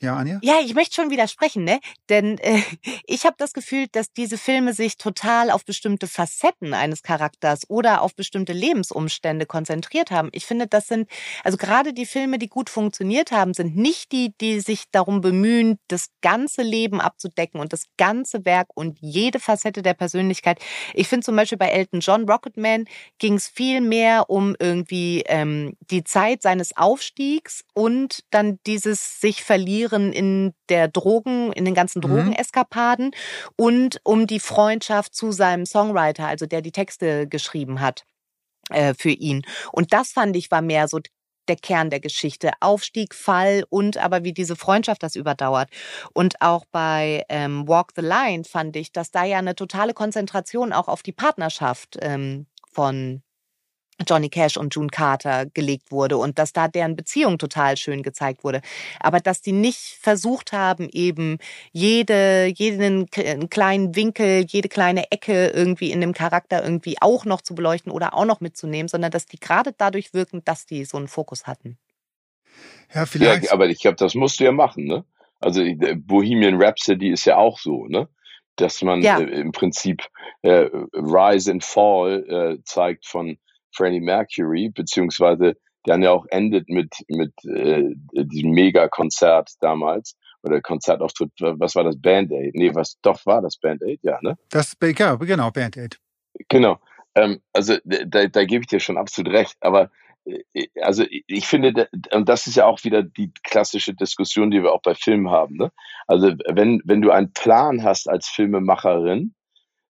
ja, Anja? Ja, ich möchte schon widersprechen, ne? Denn äh, [laughs] ich habe das Gefühl, dass diese Filme sich total auf bestimmte Facetten eines Charakters oder auf bestimmte Lebensumstände konzentriert haben. Ich finde, das sind, also gerade die Filme, die gut funktioniert haben, sind nicht die, die sich darum bemühen, das ganze Leben abzudecken und das ganze Werk und jede Facette der Persönlichkeit. Ich finde zum Beispiel bei Elton John Rocketman ging es viel mehr um irgendwie ähm, die Zeit seines Aufstiegs und dann dieses sich ver verlieren in der Drogen, in den ganzen mhm. Drogeneskapaden mhm. und um die Freundschaft zu seinem Songwriter, also der die Texte geschrieben hat äh, für ihn. Und das fand ich war mehr so der Kern der Geschichte. Aufstieg, Fall und aber wie diese Freundschaft das überdauert. Und auch bei ähm, Walk the Line fand ich, dass da ja eine totale Konzentration auch auf die Partnerschaft ähm, von Johnny Cash und June Carter gelegt wurde und dass da deren Beziehung total schön gezeigt wurde. Aber dass die nicht versucht haben, eben jede, jeden kleinen Winkel, jede kleine Ecke irgendwie in dem Charakter irgendwie auch noch zu beleuchten oder auch noch mitzunehmen, sondern dass die gerade dadurch wirken, dass die so einen Fokus hatten. Ja, vielleicht. Ja, aber ich glaube, das musst du ja machen, ne? Also Bohemian Rhapsody ist ja auch so, ne? Dass man ja. äh, im Prinzip äh, Rise and Fall äh, zeigt von Freddie Mercury, beziehungsweise der ja auch endet mit, mit äh, diesem Mega-Konzert damals oder Konzertauftritt, was war das? Band-Aid? Nee, was doch war das Band-Aid, ja, ne? Das, ja, genau, Band-Aid. Genau. Ähm, also da, da gebe ich dir schon absolut recht, aber äh, also ich finde, und das ist ja auch wieder die klassische Diskussion, die wir auch bei Filmen haben. Ne? Also wenn, wenn du einen Plan hast als Filmemacherin,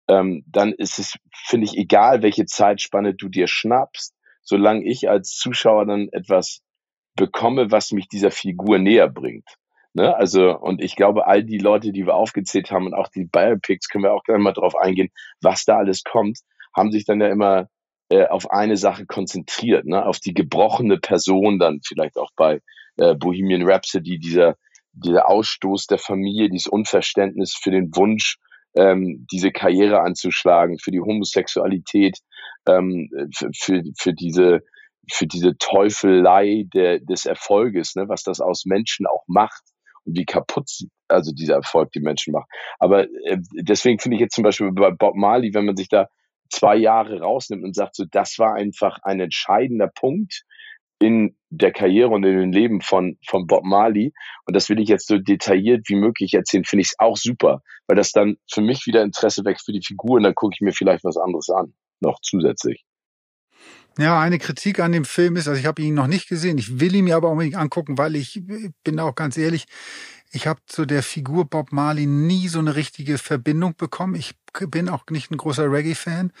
ähm, dann ist es, finde ich, egal, welche Zeitspanne du dir schnappst, solange ich als Zuschauer dann etwas bekomme, was mich dieser Figur näher bringt. Ne? Also, und ich glaube, all die Leute, die wir aufgezählt haben und auch die Biopics, können wir auch gerne mal drauf eingehen, was da alles kommt, haben sich dann ja immer äh, auf eine Sache konzentriert, ne? auf die gebrochene Person dann vielleicht auch bei äh, Bohemian Rhapsody, dieser, dieser Ausstoß der Familie, dieses Unverständnis für den Wunsch ähm, diese Karriere anzuschlagen, für die Homosexualität, ähm, für, für, diese für diese Teufelei der, des Erfolges, ne, was das aus Menschen auch macht und wie kaputt also dieser Erfolg die Menschen macht. Aber äh, deswegen finde ich jetzt zum Beispiel bei Bob Marley, wenn man sich da zwei Jahre rausnimmt und sagt, so das war einfach ein entscheidender Punkt, in der Karriere und in dem Leben von, von Bob Marley. Und das will ich jetzt so detailliert wie möglich erzählen, finde ich es auch super, weil das dann für mich wieder Interesse weckt für die Figur und dann gucke ich mir vielleicht was anderes an, noch zusätzlich. Ja, eine Kritik an dem Film ist, also ich habe ihn noch nicht gesehen, ich will ihn mir aber unbedingt angucken, weil ich bin auch ganz ehrlich, ich habe zu der Figur Bob Marley nie so eine richtige Verbindung bekommen. Ich bin auch nicht ein großer Reggae-Fan.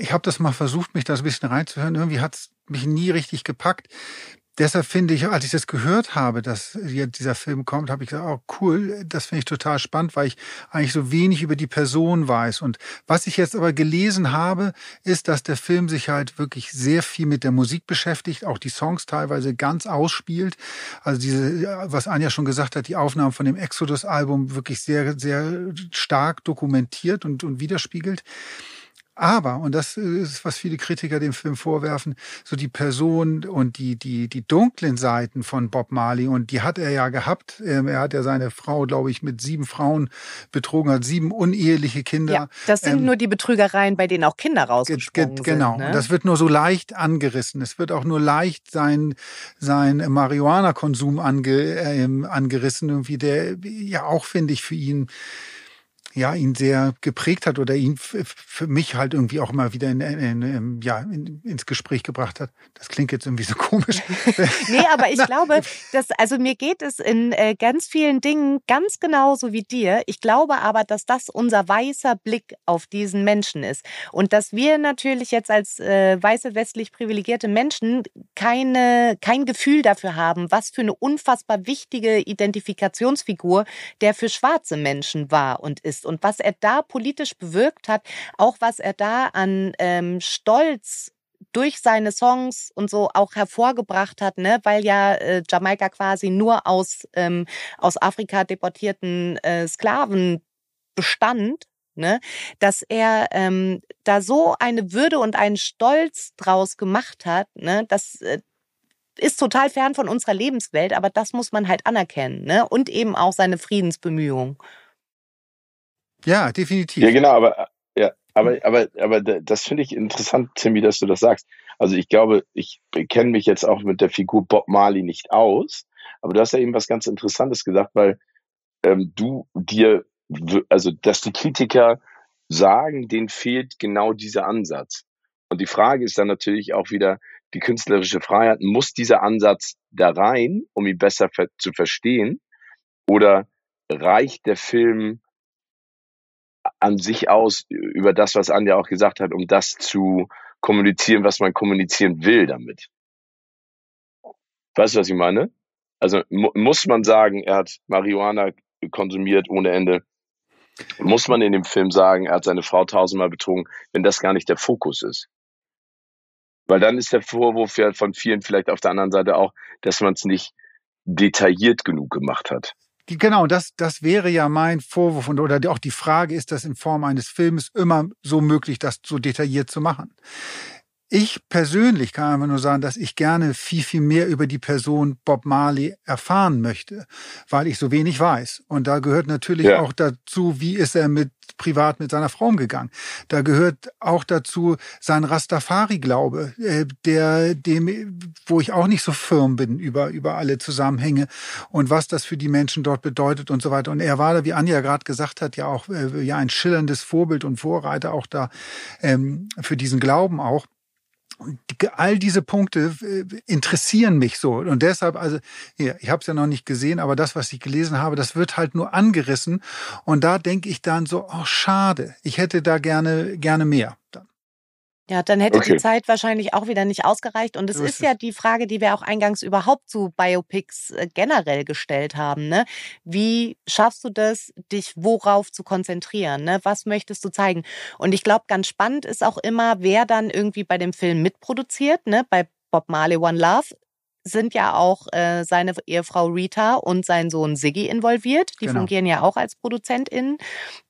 Ich habe das mal versucht, mich da so ein bisschen reinzuhören. Irgendwie hat es mich nie richtig gepackt deshalb finde ich, als ich das gehört habe, dass dieser Film kommt, habe ich gesagt, oh cool, das finde ich total spannend, weil ich eigentlich so wenig über die Person weiß. Und was ich jetzt aber gelesen habe, ist, dass der Film sich halt wirklich sehr viel mit der Musik beschäftigt, auch die Songs teilweise ganz ausspielt. Also diese, was Anja schon gesagt hat, die Aufnahmen von dem Exodus-Album wirklich sehr, sehr stark dokumentiert und, und widerspiegelt. Aber, und das ist, was viele Kritiker dem Film vorwerfen, so die Person und die, die, die dunklen Seiten von Bob Marley, und die hat er ja gehabt. Ähm, er hat ja seine Frau, glaube ich, mit sieben Frauen betrogen, hat sieben uneheliche Kinder. Ja, das sind ähm, nur die Betrügereien, bei denen auch Kinder rausgesprungen sind. Genau. Ne? Das wird nur so leicht angerissen. Es wird auch nur leicht sein, sein Marihuana-Konsum ange, äh, angerissen, irgendwie, der ja auch, finde ich, für ihn ja, ihn sehr geprägt hat oder ihn für mich halt irgendwie auch immer wieder in, in, in, ja, in, ins Gespräch gebracht hat. Das klingt jetzt irgendwie so komisch. [laughs] nee, aber ich [laughs] glaube, dass, also mir geht es in äh, ganz vielen Dingen ganz genauso wie dir. Ich glaube aber, dass das unser weißer Blick auf diesen Menschen ist. Und dass wir natürlich jetzt als äh, weiße westlich privilegierte Menschen keine, kein Gefühl dafür haben, was für eine unfassbar wichtige Identifikationsfigur der für schwarze Menschen war und ist und was er da politisch bewirkt hat, auch was er da an ähm, Stolz durch seine Songs und so auch hervorgebracht hat, ne, weil ja äh, Jamaika quasi nur aus ähm, aus Afrika deportierten äh, Sklaven bestand, ne, dass er ähm, da so eine Würde und einen Stolz draus gemacht hat, ne, das äh, ist total fern von unserer Lebenswelt, aber das muss man halt anerkennen, ne, und eben auch seine Friedensbemühungen. Ja, definitiv. Ja, genau, aber ja, aber aber aber das finde ich interessant, Timmy, dass du das sagst. Also ich glaube, ich kenne mich jetzt auch mit der Figur Bob Marley nicht aus, aber du hast ja eben was ganz Interessantes gesagt, weil ähm, du dir, also dass die Kritiker sagen, denen fehlt genau dieser Ansatz. Und die Frage ist dann natürlich auch wieder, die künstlerische Freiheit, muss dieser Ansatz da rein, um ihn besser zu verstehen? Oder reicht der Film an sich aus über das, was Anja auch gesagt hat, um das zu kommunizieren, was man kommunizieren will damit. Weißt du, was ich meine? Also mu muss man sagen, er hat Marihuana konsumiert ohne Ende. Muss man in dem Film sagen, er hat seine Frau tausendmal betrogen, wenn das gar nicht der Fokus ist. Weil dann ist der Vorwurf ja von vielen vielleicht auf der anderen Seite auch, dass man es nicht detailliert genug gemacht hat. Genau, das, das wäre ja mein Vorwurf und oder auch die Frage, ist das in Form eines Films immer so möglich, das so detailliert zu machen? Ich persönlich kann einfach nur sagen, dass ich gerne viel, viel mehr über die Person Bob Marley erfahren möchte, weil ich so wenig weiß. Und da gehört natürlich ja. auch dazu, wie ist er mit privat mit seiner Frau umgegangen. Da gehört auch dazu sein Rastafari-Glaube, äh, der dem, wo ich auch nicht so firm bin über über alle Zusammenhänge und was das für die Menschen dort bedeutet und so weiter. Und er war da, wie Anja gerade gesagt hat, ja auch äh, ja ein schillerndes Vorbild und Vorreiter auch da ähm, für diesen Glauben auch. All diese Punkte interessieren mich so. Und deshalb, also, ja, ich habe es ja noch nicht gesehen, aber das, was ich gelesen habe, das wird halt nur angerissen. Und da denke ich dann so, oh, schade, ich hätte da gerne, gerne mehr. Dann. Ja, dann hätte okay. die Zeit wahrscheinlich auch wieder nicht ausgereicht. Und es ist ja die Frage, die wir auch eingangs überhaupt zu Biopics äh, generell gestellt haben. Ne? Wie schaffst du das, dich worauf zu konzentrieren? Ne? Was möchtest du zeigen? Und ich glaube, ganz spannend ist auch immer, wer dann irgendwie bei dem Film mitproduziert. Ne? Bei Bob Marley One Love sind ja auch äh, seine Ehefrau Rita und sein Sohn Siggy involviert. Die genau. fungieren ja auch als ProduzentInnen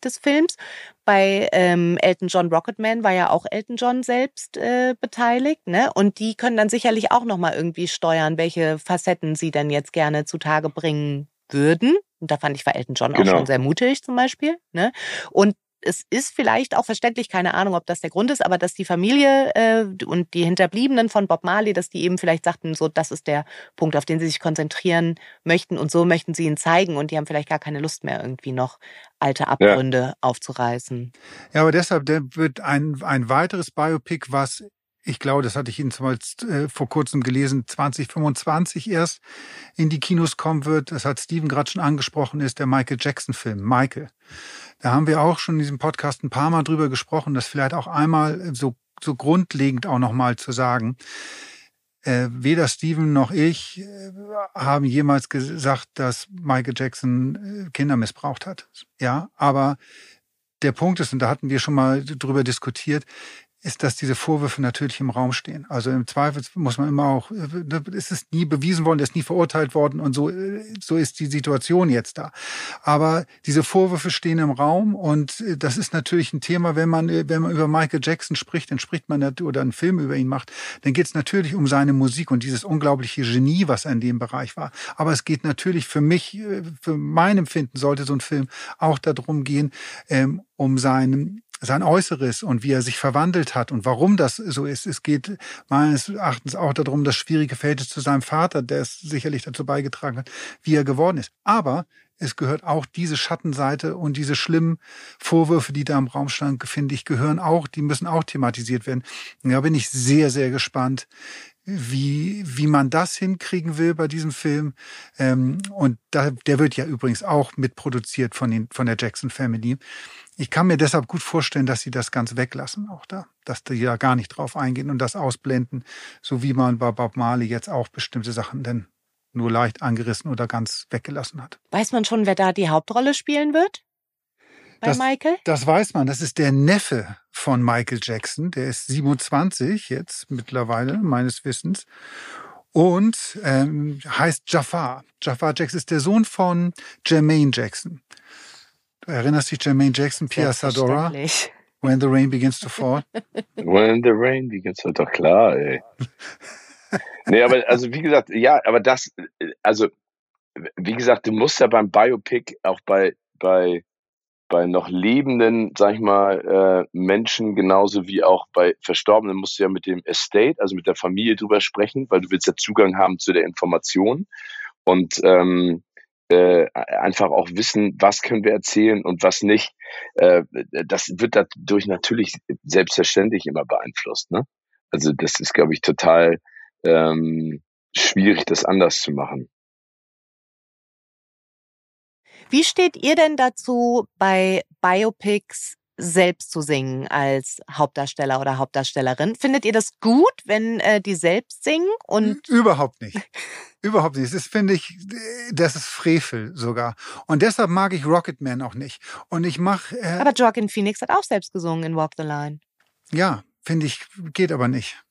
des Films. Bei ähm, Elton John Rocketman war ja auch Elton John selbst äh, beteiligt, ne? Und die können dann sicherlich auch nochmal irgendwie steuern, welche Facetten sie denn jetzt gerne zutage bringen würden. Und da fand ich war Elton John genau. auch schon sehr mutig zum Beispiel. Ne? Und es ist vielleicht auch verständlich, keine Ahnung, ob das der Grund ist, aber dass die Familie äh, und die Hinterbliebenen von Bob Marley, dass die eben vielleicht sagten, so, das ist der Punkt, auf den sie sich konzentrieren möchten und so möchten sie ihn zeigen und die haben vielleicht gar keine Lust mehr, irgendwie noch alte Abgründe ja. aufzureißen. Ja, aber deshalb der wird ein, ein weiteres Biopic, was ich glaube, das hatte ich Ihnen zum äh, vor kurzem gelesen, 2025 erst in die Kinos kommen wird. Das hat Steven gerade schon angesprochen, ist der Michael Jackson-Film, Michael. Da haben wir auch schon in diesem Podcast ein paar Mal drüber gesprochen, das vielleicht auch einmal so, so grundlegend auch nochmal zu sagen. Äh, weder Steven noch ich äh, haben jemals gesagt, dass Michael Jackson äh, Kinder missbraucht hat. Ja, aber der Punkt ist, und da hatten wir schon mal drüber diskutiert, ist, dass diese Vorwürfe natürlich im Raum stehen. Also im Zweifel muss man immer auch, es ist nie bewiesen worden, es ist nie verurteilt worden und so, so ist die Situation jetzt da. Aber diese Vorwürfe stehen im Raum und das ist natürlich ein Thema, wenn man, wenn man über Michael Jackson spricht, dann spricht man oder einen Film über ihn macht, dann geht es natürlich um seine Musik und dieses unglaubliche Genie, was er in dem Bereich war. Aber es geht natürlich für mich, für mein Empfinden sollte so ein Film auch darum gehen, ähm, um seinen sein Äußeres und wie er sich verwandelt hat und warum das so ist. Es geht meines Erachtens auch darum, das schwierige Verhältnis zu seinem Vater, der es sicherlich dazu beigetragen hat, wie er geworden ist. Aber es gehört auch diese Schattenseite und diese schlimmen Vorwürfe, die da im Raum standen, finde ich, gehören auch, die müssen auch thematisiert werden. Da bin ich sehr, sehr gespannt, wie, wie man das hinkriegen will bei diesem Film. Ähm, und da, der wird ja übrigens auch mitproduziert von, den, von der Jackson Family. Ich kann mir deshalb gut vorstellen, dass sie das ganz weglassen, auch da, dass die da gar nicht drauf eingehen und das ausblenden, so wie man bei Bob Marley jetzt auch bestimmte Sachen denn nur leicht angerissen oder ganz weggelassen hat. Weiß man schon, wer da die Hauptrolle spielen wird? Bei Das- Michael? Das weiß man. Das ist der Neffe von Michael Jackson. Der ist 27 jetzt mittlerweile, meines Wissens. Und ähm, heißt Jafar. Jafar Jackson ist der Sohn von Jermaine Jackson. Du erinnerst dich, Jermaine Jackson, Pia Sadora. When the Rain Begins to Fall? [laughs] When the rain begins, halt doch klar, ey. [laughs] nee, aber also wie gesagt, ja, aber das, äh, also wie gesagt, du musst ja beim Biopic auch bei bei bei noch lebenden, sag ich mal, äh, Menschen genauso wie auch bei Verstorbenen musst du ja mit dem Estate, also mit der Familie drüber sprechen, weil du willst ja Zugang haben zu der Information und ähm, äh, einfach auch wissen, was können wir erzählen und was nicht. Äh, das wird dadurch natürlich selbstverständlich immer beeinflusst. Ne? Also das ist, glaube ich, total ähm, schwierig, das anders zu machen. Wie steht ihr denn dazu, bei Biopics selbst zu singen als Hauptdarsteller oder Hauptdarstellerin? Findet ihr das gut, wenn äh, die selbst singen? Und Überhaupt nicht. Überhaupt nicht. Das finde ich, das ist Frevel sogar. Und deshalb mag ich Rocketman auch nicht. Und ich mache, äh, aber Joaquin Phoenix hat auch selbst gesungen in Walk the Line. ja, finde ich, geht aber nicht.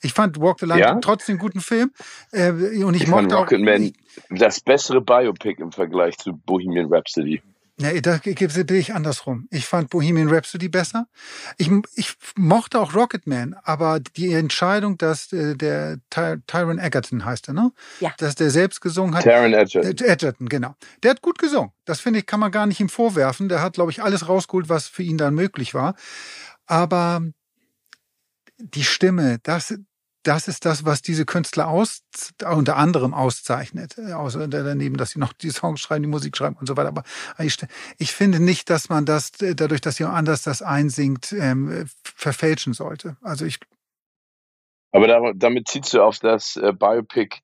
Ich fand Walk the Line Ja? trotzdem einen guten Film. Äh, und ich, Ich fand mochte auch. Rocketman das bessere Biopic im Vergleich zu Bohemian Rhapsody. Nee, da gibt's bin ich andersrum. Ich fand Bohemian Rhapsody besser. Ich, ich mochte auch Rocketman, aber die Entscheidung, dass äh, der Ty Tyron Egerton heißt er, ne? Ja. Dass der selbst gesungen hat. Taron Egerton. Äh, Edgerton, genau. Der hat gut gesungen. Das finde ich, kann man gar nicht ihm vorwerfen. Der hat, glaube ich, alles rausgeholt, was für ihn dann möglich war. Aber die Stimme, das, das ist das, was diese Künstler aus, unter anderem auszeichnet. Äh, Außer daneben, dass sie noch die Songs schreiben, die Musik schreiben und so weiter. Aber ich, ich finde nicht, dass man das, äh, dadurch, dass jemand anders das einsingt, ähm, verfälschen sollte. Also ich, Aber da, damit ziehst du auf das äh, Biopic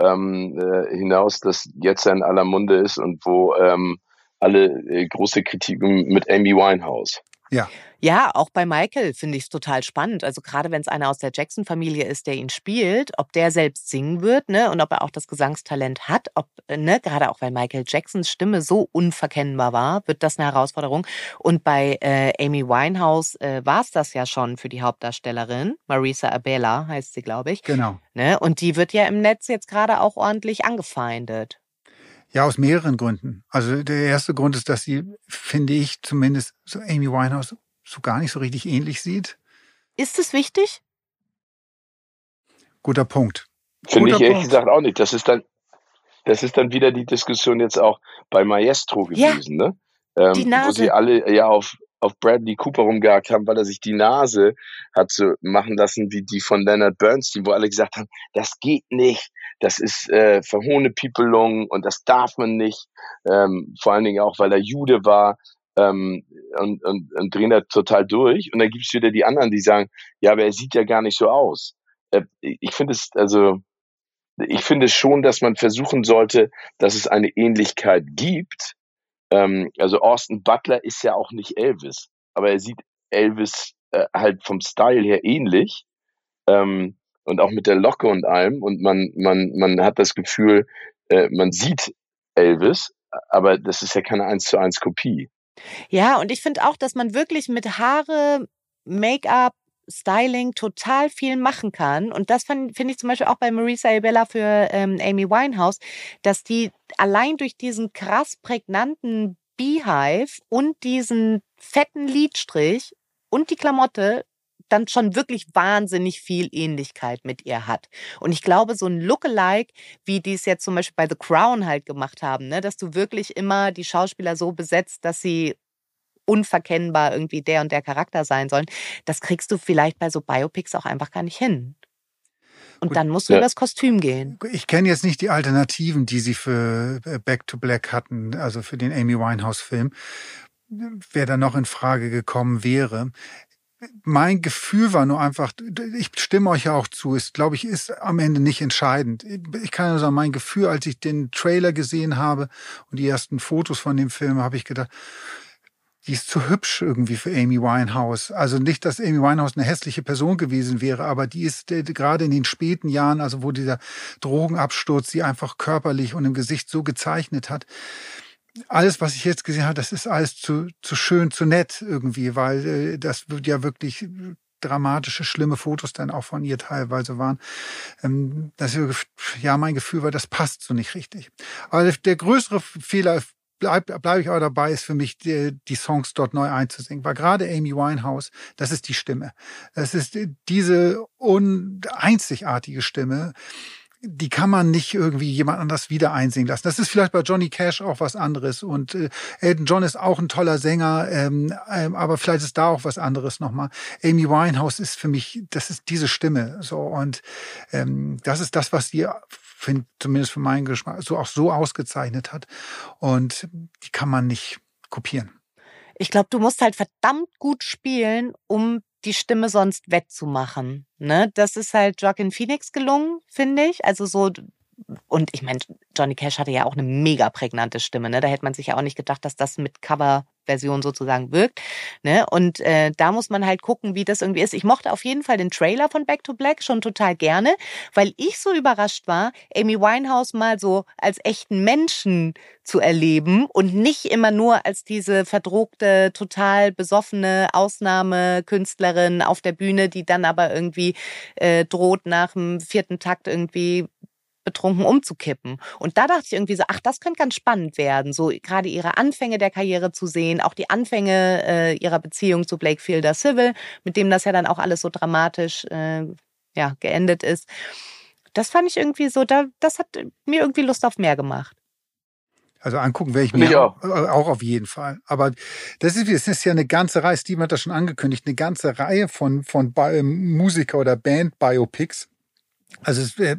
ähm, äh, hinaus, das jetzt in aller Munde ist und wo ähm, alle äh, große Kritiken mit Amy Winehouse. Ja. Ja, auch bei Michael finde ich es total spannend. Also gerade wenn es einer aus der Jackson-Familie ist, der ihn spielt, ob der selbst singen wird, ne, und ob er auch das Gesangstalent hat, ob, äh, ne, gerade auch weil Michael Jacksons Stimme so unverkennbar war, wird das eine Herausforderung. Und bei äh, Amy Winehouse äh, war es das ja schon für die Hauptdarstellerin. Marisa Abela heißt sie, glaube ich. Genau. Ne? Und die wird ja im Netz jetzt gerade auch ordentlich angefeindet. Ja, aus mehreren Gründen. Also der erste Grund ist, dass sie, finde ich, zumindest so Amy Winehouse so gar nicht so richtig ähnlich sieht. Ist es wichtig? Guter Punkt. Finde ich Guter ehrlich Punkt. gesagt auch nicht. Das ist dann, das ist dann wieder die Diskussion jetzt auch bei Maestro Ja. gewesen, ne? Ähm, Die Wo sie alle ja auf, auf Bradley Cooper rumgehakt haben, weil er sich die Nase hat so machen lassen wie die von Leonard Bernstein, wo alle gesagt haben, das geht nicht, das ist äh, Verhohnepiepelung und das darf man nicht. Ähm, vor allen Dingen auch, weil er Jude war. Ähm, und, und, und drehen da total durch. Und dann gibt's wieder die anderen, die sagen, ja, aber er sieht ja gar nicht so aus. Äh, ich finde es, also, ich finde schon, dass man versuchen sollte, dass es eine Ähnlichkeit gibt. Ähm, also Austin Butler ist ja auch nicht Elvis, aber er sieht Elvis äh, halt vom Style her ähnlich ähm, und auch mit der Locke und allem. Und man, man, man hat das Gefühl, äh, man sieht Elvis, aber das ist ja keine eins zu eins Kopie. Ja, und ich finde auch, dass man wirklich mit Haare, Make-up, Styling total viel machen kann. Und das finde ich zum Beispiel auch bei Marisa Abella für ähm, Amy Winehouse, dass die allein durch diesen krass prägnanten Beehive und diesen fetten Lidstrich und die Klamotte dann schon wirklich wahnsinnig viel Ähnlichkeit mit ihr hat. Und ich glaube, so ein Lookalike, wie die es jetzt zum Beispiel bei The Crown halt gemacht haben, ne, dass du wirklich immer die Schauspieler so besetzt, dass sie unverkennbar irgendwie der und der Charakter sein sollen, das kriegst du vielleicht bei so Biopics auch einfach gar nicht hin. Und Gut. dann musst du Ja. übers Kostüm gehen. Ich kenne jetzt nicht die Alternativen, die sie für äh, Back to Black hatten, also für den Amy Winehouse-Film, wer da noch in Frage gekommen wäre. Mein Gefühl war nur einfach, ich stimme euch ja auch zu, ist, glaube ich, ist am Ende nicht entscheidend. Ich kann nur sagen, mein Gefühl, als ich den Trailer gesehen habe und die ersten Fotos von dem Film, habe ich gedacht, die ist zu hübsch irgendwie für Amy Winehouse. Also nicht, dass Amy Winehouse eine hässliche Person gewesen wäre, aber die ist äh, gerade in den späten Jahren, also wo dieser Drogenabsturz sie einfach körperlich und im Gesicht so gezeichnet hat. Alles, was ich jetzt gesehen habe, das ist alles zu, zu schön, zu nett irgendwie, weil äh, das wird ja wirklich dramatische, schlimme Fotos dann auch von ihr teilweise waren. Ähm, das, ja, mein Gefühl war, das passt so nicht richtig. Aber der größere Fehler bleibe bleib ich aber dabei, ist für mich die, die Songs dort neu einzusingen. Weil gerade Amy Winehouse, das ist die Stimme. Das ist diese un einzigartige Stimme. Die kann man nicht irgendwie jemand anders wieder einsingen lassen. Das ist vielleicht bei Johnny Cash auch was anderes. Und äh, Elton John ist auch ein toller Sänger, ähm, ähm, aber vielleicht ist da auch was anderes nochmal. Amy Winehouse ist für mich, das ist diese Stimme. So und ähm, das ist das, was sie find, zumindest für meinen Geschmack, so auch so ausgezeichnet hat. Und die kann man nicht kopieren. Ich glaube, du musst halt verdammt gut spielen, um die Stimme sonst wettzumachen. Ne? Das ist halt Joaquin Phoenix gelungen, finde ich. Also so, und ich meine, Johnny Cash hatte ja auch eine mega prägnante Stimme. Ne? Da hätte man sich ja auch nicht gedacht, dass das mit Coverversion sozusagen wirkt. Ne? Und äh, da muss man halt gucken, wie das irgendwie ist. Ich mochte auf jeden Fall den Trailer von Back to Black schon total gerne, weil ich so überrascht war, Amy Winehouse mal so als echten Menschen zu erleben und nicht immer nur als diese verdruckte, total besoffene Ausnahmekünstlerin auf der Bühne, die dann aber irgendwie äh, droht nach dem vierten Takt irgendwie betrunken umzukippen. Und da dachte ich irgendwie so, ach, das könnte ganz spannend werden, so gerade ihre Anfänge der Karriere zu sehen, auch die Anfänge äh, ihrer Beziehung zu Blake Fielder Civil, mit dem das ja dann auch alles so dramatisch äh, ja, geendet ist. Das fand ich irgendwie so, da, das hat mir irgendwie Lust auf mehr gemacht. Also angucken werde ich mir auch. auch. auch auf jeden Fall. Aber das ist, es ist ja eine ganze Reihe, Steven hat das schon angekündigt, eine ganze Reihe von, von Bi Musiker- oder Band-Biopics. Also es, äh,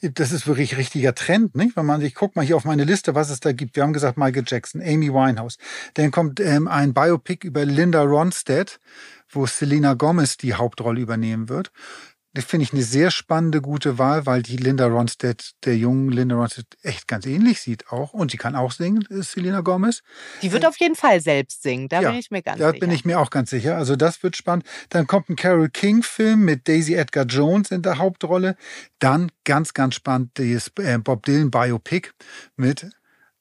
das ist wirklich richtiger Trend, nicht? Wenn man sich guckt mal hier auf meine Liste, was es da gibt. Wir haben gesagt Michael Jackson, Amy Winehouse. Dann kommt ähm, ein Biopic über Linda Ronstadt, wo Selena Gomez die Hauptrolle übernehmen wird. Das finde ich eine sehr spannende, gute Wahl, weil die Linda Ronstadt, der jungen Linda Ronstadt, echt ganz ähnlich sieht auch. Und sie kann auch singen, ist Selena Gomez. Die wird auf jeden Fall selbst singen, da Ja, bin ich mir ganz Da sicher. bin ich mir auch ganz sicher. Also das wird spannend. Dann kommt ein Carol King-Film mit Daisy Edgar Jones in der Hauptrolle. Dann ganz, ganz spannend das äh, Bob Dylan Biopic mit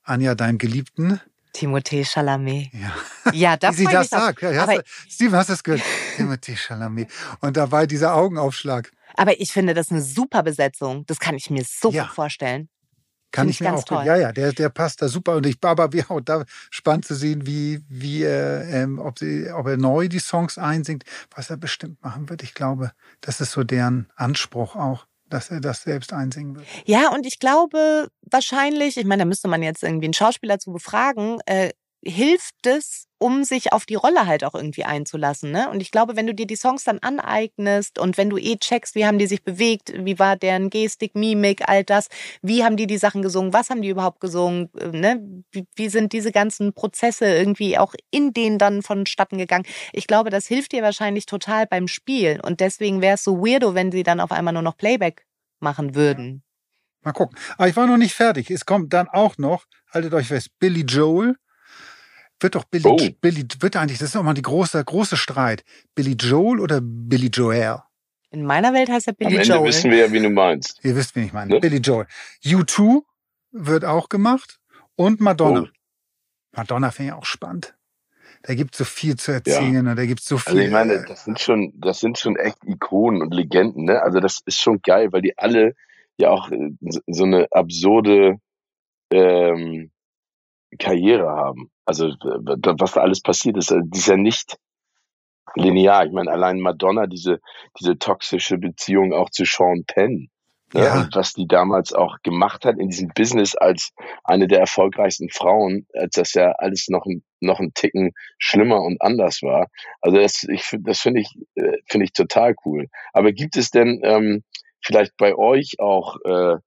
Anja, deinem Geliebten. Timothée Chalamet. Ja. Ja, da [laughs] Wie sie das sagt. Ja, hast Steven, hast du das gehört? Timothy Chalamet. Und dabei dieser Augenaufschlag. aber ich finde das eine super Besetzung. Das kann ich mir so Ja. gut vorstellen. Kann Find ich ich mir ganz auch toll. Ja, ja, der, der passt da super. Und ich aber wie auch da spannend zu sehen, wie, wie äh, ähm, ob, sie, ob er neu die Songs einsingt, was er bestimmt machen wird. Ich glaube, das ist so deren Anspruch auch, dass er das selbst einsingen wird. Ja, und ich glaube wahrscheinlich, ich meine, da müsste man jetzt irgendwie einen Schauspieler zu befragen, äh, hilft es, um sich auf die Rolle halt auch irgendwie einzulassen. Ne? Und ich glaube, wenn du dir die Songs dann aneignest und wenn du eh checkst, wie haben die sich bewegt, wie war deren Gestik, Mimik, all das, wie haben die die Sachen gesungen, was haben die überhaupt gesungen, äh, ne? wie, wie sind diese ganzen Prozesse irgendwie auch in denen dann vonstatten gegangen. Ich glaube, das hilft dir wahrscheinlich total beim Spielen. Und deswegen wäre es so weirdo, wenn sie dann auf einmal nur noch Playback machen würden. Mal gucken. Aber ich war noch nicht fertig. Es kommt dann auch noch, haltet euch fest, Billy Joel. Wird doch Billy, Oh. Billy, wird eigentlich, das ist auch mal die große, große Streit. Billy Joel oder Billy Joel? In meiner Welt heißt er Am Billy Ende Joel. wissen wir ja, wie du meinst. Ihr wisst, wen ich meine. Ne? Billy Joel. U2 wird auch gemacht und Madonna. Oh. Madonna finde ich auch spannend. Da gibt es so viel zu erzählen und da gibt es so viel. Also ich meine, äh, das sind schon, das sind schon echt Ikonen und Legenden, ne? Also das ist schon geil, weil die alle ja auch äh, so- so eine absurde ähm, Karriere haben. Also was da alles passiert ist, äh, die ist ja nicht linear. Ich meine, allein Madonna, diese, diese toxische Beziehung auch zu Sean Penn. Ne? Ja. Und was die damals auch gemacht hat in diesem Business als eine der erfolgreichsten Frauen, als das ja alles noch ein, noch ein Ticken schlimmer und anders war. Also das, ich, das finde ich, äh, finde ich total cool. Aber gibt es denn ähm, vielleicht bei euch auch äh,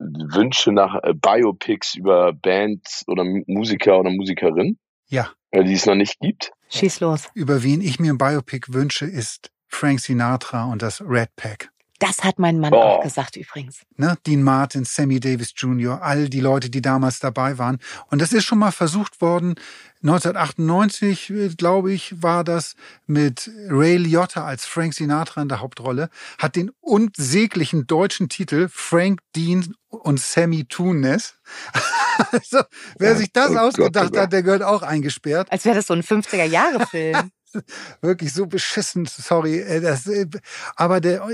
Wünsche nach äh, Biopics über Bands oder Musiker oder Musikerinnen, Ja, äh, die es noch nicht gibt? Schieß los. über wen ich mir ein Biopic wünsche, ist Frank Sinatra und das Red Pack. Das hat mein Mann Oh. auch gesagt übrigens. Ne? Dean Martin, Sammy Davis Jr., all die Leute, die damals dabei waren. Und das ist schon mal versucht worden. 1998, äh, glaube ich, war das mit Ray Liotta als Frank Sinatra in der Hauptrolle, hat den unsäglichen deutschen Titel Frank Dean und Sammy Tunes. [laughs] also, wer Ja, sich das oh Gott, ausgedacht oh Gott. hat, der gehört auch eingesperrt. Als wäre das so ein 50er-Jahre-Film. [laughs] wirklich so beschissen, sorry. äh, Das, äh, aber der,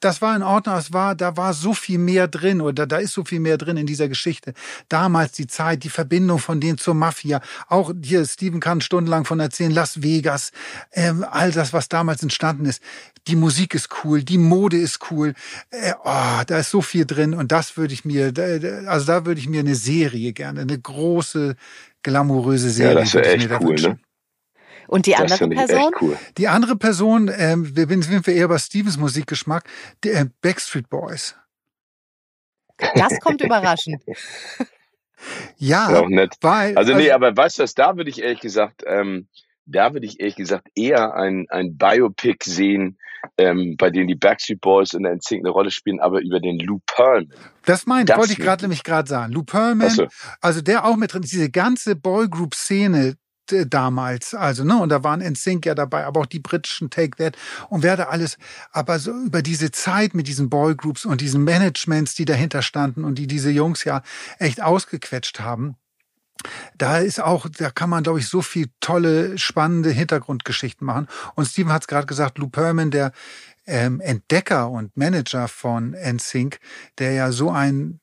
das war in Ordnung, es war, da war so viel mehr drin oder da ist so viel mehr drin in dieser Geschichte. Damals die Zeit, die Verbindung von denen zur Mafia, auch hier, Steven kann stundenlang von erzählen, Las Vegas, ähm, all das, was damals entstanden ist. Die Musik ist cool, die Mode ist cool, äh, oh, da ist so viel drin und das würde ich mir, also da würde ich mir eine Serie gerne, eine große, glamouröse Serie. Ja, das wäre echt cool, wünschen. ne? Und die Das andere Person? echt cool. Die andere Person, ähm, wir sind wir eher bei Stevens Musikgeschmack, die äh, Backstreet Boys. Das kommt überraschend. [laughs] Ja, auch nett. weil Also nee, aber weißt du was, da würde ich ehrlich gesagt, ähm, da würde ich ehrlich gesagt eher ein, ein Biopic sehen, ähm, bei dem die Backstreet Boys in der NSYNC eine Rolle spielen, aber über den Lou Pearlman. das meint, das wollte ich gerade ich. nämlich gerade sagen. Lou Pearlman, Achso, also der auch mit drin, diese ganze Boygroup-Szene äh, damals, also ne, und da waren NSYNC ja dabei, aber auch die britischen Take That und wer da alles, aber so über diese Zeit mit diesen Boygroups und diesen Managements, die dahinter standen und die diese Jungs ja echt ausgequetscht haben. Da ist auch, da kann man, glaube ich, so viel tolle, spannende Hintergrundgeschichten machen. Und Steven hat es gerade gesagt, Lou Pearlman, der ähm, Entdecker und Manager von NSYNC, der ja so ein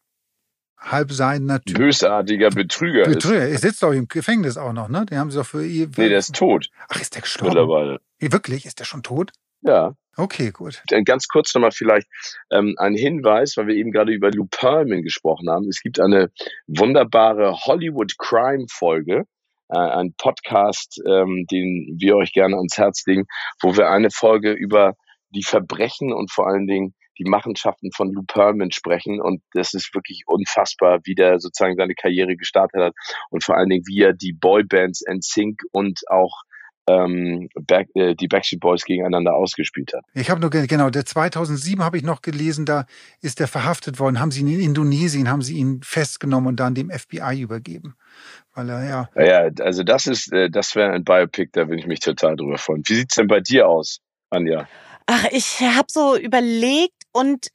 halbseidener Typ bösartiger Betrüger, ist. Betrüger. Er sitzt doch im Gefängnis auch noch, ne? Den haben sie doch für ihr. Nee, der ist tot Ach, ist der gestorben? mittlerweile. Wirklich? Ist der schon tot? Ja. Okay, gut. Äh, Ganz kurz nochmal vielleicht ähm, ein Hinweis, weil wir eben gerade über Lou Pearlman gesprochen haben. Es gibt eine wunderbare Hollywood Crime Folge, äh, ein Podcast, ähm, den wir euch gerne ans Herz legen, wo wir eine Folge über die Verbrechen und vor allen Dingen die Machenschaften von Lou Pearlman sprechen. Und das ist wirklich unfassbar, wie der sozusagen seine Karriere gestartet hat und vor allen Dingen, wie er die Boybands NSYNC und auch ähm, Back, äh, die Backstreet Boys gegeneinander ausgespielt hat. Ich habe nur, ge- genau, der 2007 habe ich noch gelesen, da ist er verhaftet worden, haben sie ihn in Indonesien, haben sie ihn festgenommen und dann dem FBI übergeben. Weil er, ja, Ja, also das ist, äh, das wäre ein Biopic, da würde ich mich total drüber freuen. Wie sieht's denn bei dir aus, Anja? Ach, ich habe so überlegt und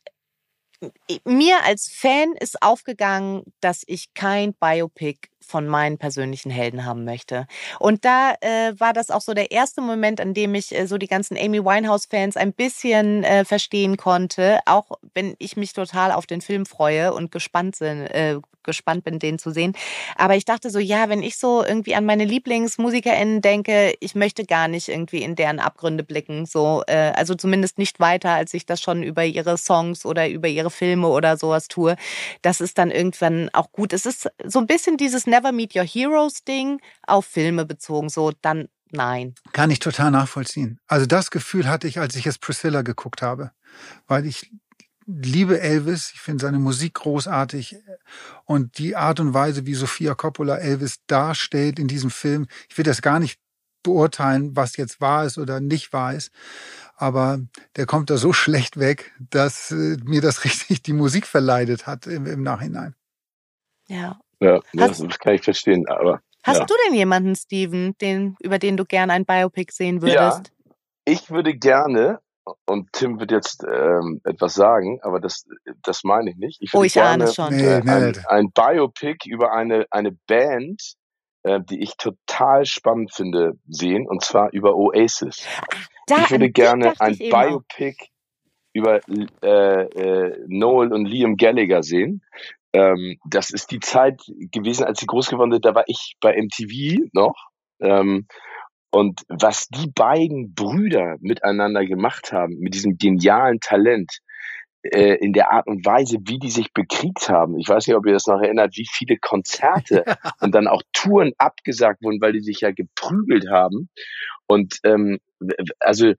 mir als Fan ist aufgegangen, dass ich kein Biopic von meinen persönlichen Helden haben möchte. Und da äh, war das auch so der erste Moment, an dem ich äh, so die ganzen Amy Winehouse-Fans ein bisschen äh, verstehen konnte, auch wenn ich mich total auf den Film freue und gespannt, sind, äh, gespannt bin, den zu sehen. Aber ich dachte so, ja, wenn ich so irgendwie an meine LieblingsmusikerInnen denke, ich möchte gar nicht irgendwie in deren Abgründe blicken. So, äh, also zumindest nicht weiter, als ich das schon über ihre Songs oder über ihre Filme oder sowas tue. Das ist dann irgendwann auch gut. Es ist so ein bisschen dieses Never Meet Your Heroes Ding auf Filme bezogen. So, dann nein. kann ich total nachvollziehen. Also das Gefühl hatte ich, als ich jetzt Priscilla geguckt habe. Weil ich liebe Elvis, ich finde seine Musik großartig und die Art und Weise, wie Sophia Coppola Elvis darstellt in diesem Film, ich will das gar nicht beurteilen, was jetzt wahr ist oder nicht wahr ist, aber der kommt da so schlecht weg, dass äh, mir das [laughs] richtig die Musik verleidet hat im, im Nachhinein. Ja. Ja, das, Hast- das kann ich verstehen, aber Hast Ja. du denn jemanden, Steven, den, über den du gerne ein Biopic sehen würdest? ich würde gerne, und Tim wird jetzt ähm, etwas sagen, aber das, das meine ich nicht. Ich Oh, ich ahne gerne es schon. Äh, nee, ein, ein Biopic über eine, eine Band, äh, die ich total spannend finde, sehen, und zwar über Oasis. Da, ich würde gerne ein. Biopic über äh, äh, Noel und Liam Gallagher sehen. Ähm, das ist die Zeit gewesen, als sie groß geworden sind. Da war ich bei MTV noch. Ähm, und was die beiden Brüder miteinander gemacht haben, mit diesem genialen Talent, äh, in der Art und Weise, wie die sich bekriegt haben. Ich weiß nicht, ob ihr das noch erinnert, wie viele Konzerte [laughs] und dann auch Touren abgesagt wurden, weil die sich ja geprügelt haben. Und ähm, also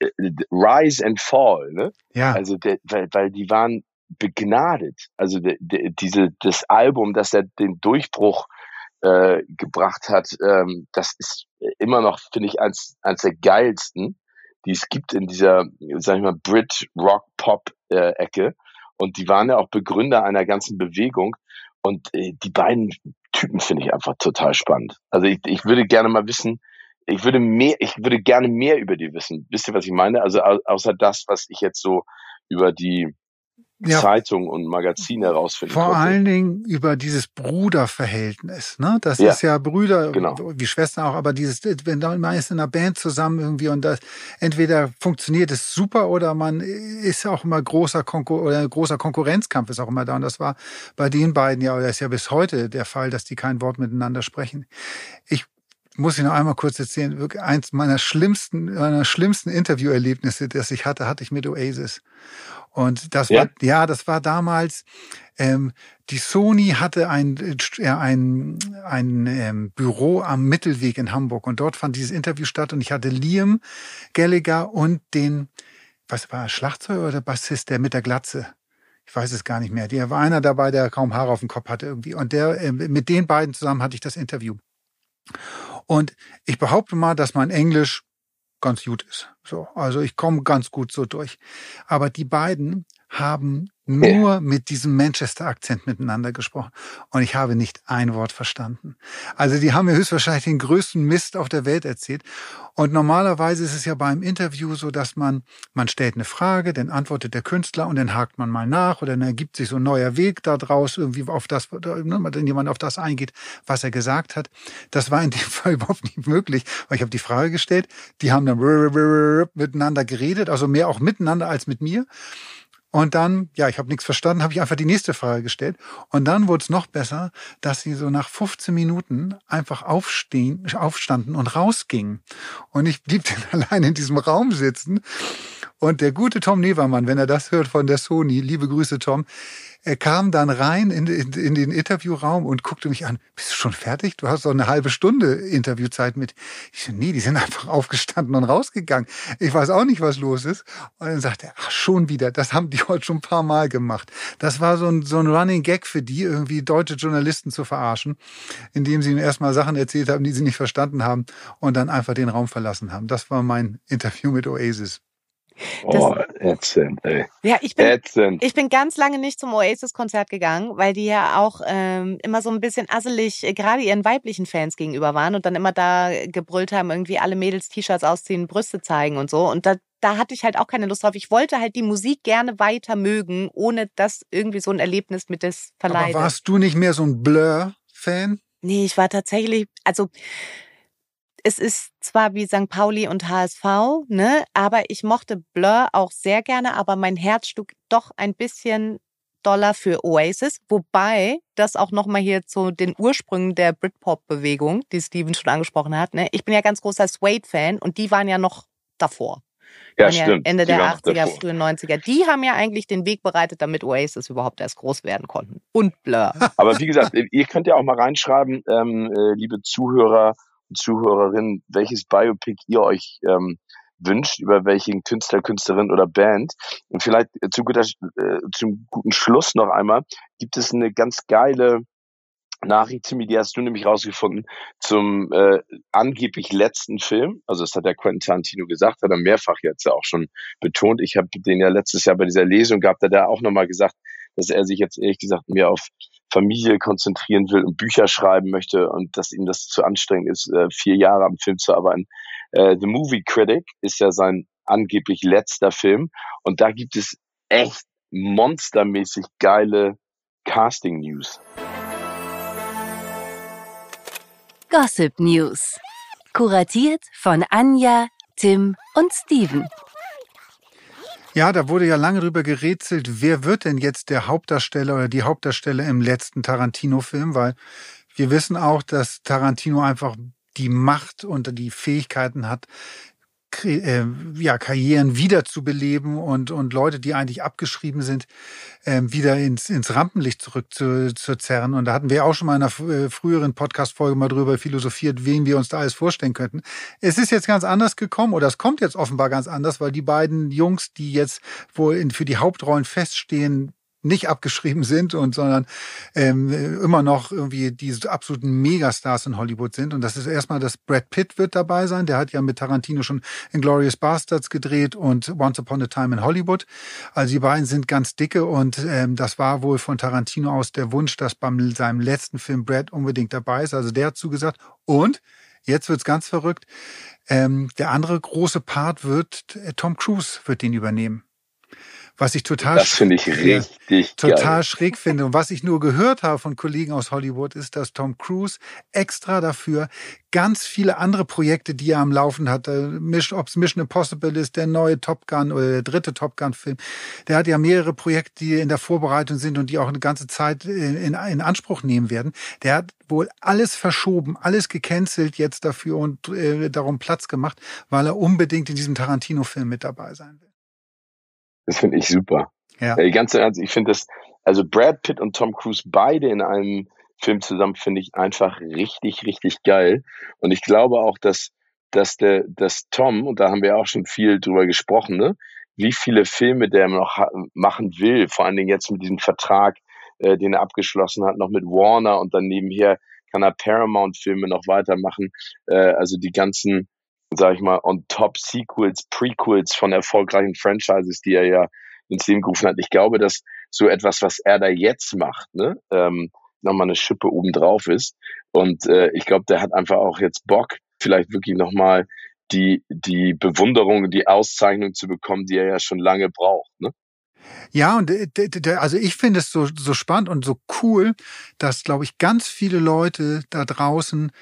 äh, Rise and Fall, ne? Ja. Also der, weil, weil die waren begnadet. Also de, de, diese das Album, das er den Durchbruch äh, gebracht hat, ähm, das ist immer noch, finde ich, eins, eins der geilsten, die es gibt in dieser, sag ich mal, Brit Rock Pop äh, Ecke. Und die waren ja auch Begründer einer ganzen Bewegung. Und äh, die beiden Typen finde ich einfach total spannend. Also ich, ich würde gerne mal wissen, ich würde mehr, ich würde gerne mehr über die wissen. Wisst ihr, was ich meine? Also au außer das, was ich jetzt so über die Ja. Zeitungen und Magazine herausfinden Vor konnte. allen Dingen über dieses Bruderverhältnis. Ne? Das Ja, ist ja Brüder, genau. wie Schwestern auch, aber dieses, wenn man ist in einer Band zusammen irgendwie und das entweder funktioniert es super oder man ist auch immer großer Konkur oder großer Konkurrenzkampf ist auch immer da. Und das war bei den beiden ja, oder ist ja bis heute der Fall, dass die kein Wort miteinander sprechen. Ich muss ich noch einmal kurz erzählen, wirklich eins meiner schlimmsten, meiner schlimmsten Interviewerlebnisse, das ich hatte, hatte ich mit Oasis. Und das Ja? war, ja, das war damals, ähm, die Sony hatte ein, äh, ein, ein ähm, Büro am Mittelweg in Hamburg und dort fand dieses Interview statt und ich hatte Liam Gallagher und den, was war er, Schlagzeuger oder Bassist, der mit der Glatze? Ich weiß es gar nicht mehr. Der war einer dabei, der kaum Haare auf dem Kopf hatte irgendwie. Und der, äh, mit den beiden zusammen hatte ich das Interview. Und ich behaupte mal, dass mein Englisch ganz gut ist. So, also ich komme ganz gut so durch. Aber die beiden haben nur mit diesem Manchester-Akzent miteinander gesprochen. Und ich habe nicht ein Wort verstanden. Also die haben mir höchstwahrscheinlich den größten Mist auf der Welt erzählt. Und normalerweise ist es ja beim Interview so, dass man, man stellt eine Frage, dann antwortet der Künstler und dann hakt man mal nach oder dann ergibt sich so ein neuer Weg da draus, irgendwie auf das, ne, wenn jemand auf das eingeht, was er gesagt hat. Das war in dem [laughs] Fall überhaupt nicht möglich, weil ich habe die Frage gestellt, die haben dann miteinander geredet, also mehr auch miteinander als mit mir. Und dann, ja, ich habe nichts verstanden, habe ich einfach die nächste Frage gestellt. Und dann wurde es noch besser, dass sie so nach 15 Minuten einfach aufstehen, aufstanden und rausgingen. Und ich blieb [laughs] dann allein in diesem Raum sitzen. Und der gute Tom Nevermann, wenn er das hört von der Sony, liebe Grüße Tom, er kam dann rein in, in, in den Interviewraum und guckte mich an, bist du schon fertig? Du hast doch eine halbe Stunde Interviewzeit mit. Ich so, nee, die sind einfach aufgestanden und rausgegangen. Ich weiß auch nicht, was los ist. Und dann sagte er, ach, schon wieder, das haben die [laughs] heute schon ein paar Mal gemacht. Das war so ein, so ein Running Gag für die, irgendwie deutsche Journalisten zu verarschen, indem sie ihm erstmal Sachen erzählt haben, die sie nicht verstanden haben und dann einfach den Raum verlassen haben. Das war mein Interview mit Oasis. Oh, ätzend, ey. Ja, ich bin, Ätzend. ich bin ganz lange nicht zum Oasis-Konzert gegangen, weil die ja auch ähm, immer so ein bisschen asselig, äh, gerade ihren weiblichen Fans gegenüber waren und dann immer da gebrüllt haben, irgendwie alle Mädels T-Shirts ausziehen, Brüste zeigen und so. Und da, da hatte ich halt auch keine Lust drauf. Ich wollte halt die Musik gerne weiter mögen, ohne dass irgendwie so ein Erlebnis mit das Aber verleidet. warst du nicht mehr so ein Blur-Fan? Nee, ich war tatsächlich, also es ist zwar wie St. Pauli und HSV, ne, aber ich mochte Blur auch sehr gerne, aber mein Herz schlug doch ein bisschen doller für Oasis, wobei das auch nochmal hier zu den Ursprüngen der Britpop-Bewegung, die Steven schon angesprochen hat, ne, ich bin ja ganz großer Suede-Fan und die waren ja noch davor. Ja, stimmt. Ende Die der waren noch 80er, davor. frühen 90er. Die haben ja eigentlich den Weg bereitet, damit Oasis überhaupt erst groß werden konnten. Und Blur. Aber wie gesagt, [laughs] ihr könnt ja auch mal reinschreiben, ähm, äh, liebe Zuhörer Zuhörerinnen, welches Biopic ihr euch ähm, wünscht, über welchen Künstler, Künstlerin oder Band. Und vielleicht äh, zu guter, äh, zum guten Schluss noch einmal, gibt es eine ganz geile Nachricht, Timmy, die hast du nämlich rausgefunden, zum äh, angeblich letzten Film. Also das hat der Quentin Tarantino gesagt, hat er mehrfach jetzt auch schon betont. Ich habe den ja letztes Jahr bei dieser Lesung gehabt, hat er auch nochmal gesagt, dass er sich jetzt ehrlich gesagt mehr auf Familie konzentrieren will und Bücher schreiben möchte und dass ihm das zu anstrengend ist, äh, vier Jahre am Film zu arbeiten. Äh, The Movie Critic ist ja sein angeblich letzter Film und da gibt es echt monstermäßig geile Casting News. Gossip News. Kuratiert von Anja, Tim und Steven. Ja, da wurde ja lange drüber gerätselt, wer wird denn jetzt der Hauptdarsteller oder die Hauptdarsteller im letzten Tarantino-Film, weil wir wissen auch, dass Tarantino einfach die Macht und die Fähigkeiten hat, äh, ja, Karrieren wiederzubeleben und, und Leute, die eigentlich abgeschrieben sind, äh, wieder ins, ins Rampenlicht zurück zu, zu zerren. Und da hatten wir auch schon mal in einer äh, früheren Podcast-Folge mal drüber philosophiert, wen wir uns da alles vorstellen könnten. Es ist jetzt ganz anders gekommen oder es kommt jetzt offenbar ganz anders, weil die beiden Jungs, die jetzt wohl in, für die Hauptrollen feststehen, nicht abgeschrieben sind und sondern ähm, immer noch irgendwie diese absoluten Megastars in Hollywood sind. Und das ist erstmal, dass Brad Pitt wird dabei sein. Der hat ja mit Tarantino schon Inglorious Bastards gedreht und Once Upon a Time in Hollywood. Also die beiden sind ganz dicke und ähm, das war wohl von Tarantino aus der Wunsch, dass beim seinem letzten Film Brad unbedingt dabei ist. Also der hat zugesagt. Und jetzt wird's ganz verrückt. Ähm, der andere große Part wird äh, Tom Cruise wird den übernehmen. Was ich total, das finde ich richtig total geil. schräg finde. Und was ich nur gehört habe von Kollegen aus Hollywood, ist, dass Tom Cruise extra dafür ganz viele andere Projekte, die er am Laufen hat, ob es Mission Impossible ist, der neue Top Gun oder der dritte Top Gun-Film, der hat ja mehrere Projekte, die in der Vorbereitung sind und die auch eine ganze Zeit in, in, in Anspruch nehmen werden. Der hat wohl alles verschoben, alles gecancelt jetzt dafür und äh, darum Platz gemacht, weil er unbedingt in diesem Tarantino-Film mit dabei sein will. Das finde ich super. Ja. Ey, ganz Ernst, ich finde das, also Brad Pitt und Tom Cruise beide in einem Film zusammen finde ich einfach richtig, richtig geil. Und ich glaube auch, dass, dass der, dass Tom, und da haben wir auch schon viel drüber gesprochen, ne, wie viele Filme der noch machen will, vor allen Dingen jetzt mit diesem Vertrag, äh, den er abgeschlossen hat, noch mit Warner und dann nebenher kann er Paramount-Filme noch weitermachen. Äh, also die ganzen sag ich mal, on top Sequels, Prequels von erfolgreichen Franchises, die er ja ins Leben gerufen hat. Ich glaube, dass so etwas, was er da jetzt macht, ne, ähm, nochmal eine Schippe obendrauf ist. Und äh, ich glaube, der hat einfach auch jetzt Bock, vielleicht wirklich nochmal die, die Bewunderung, die Auszeichnung zu bekommen, die er ja schon lange braucht. Ne? Ja, und also ich finde es so, so spannend und so cool, dass, glaube ich, ganz viele Leute da draußen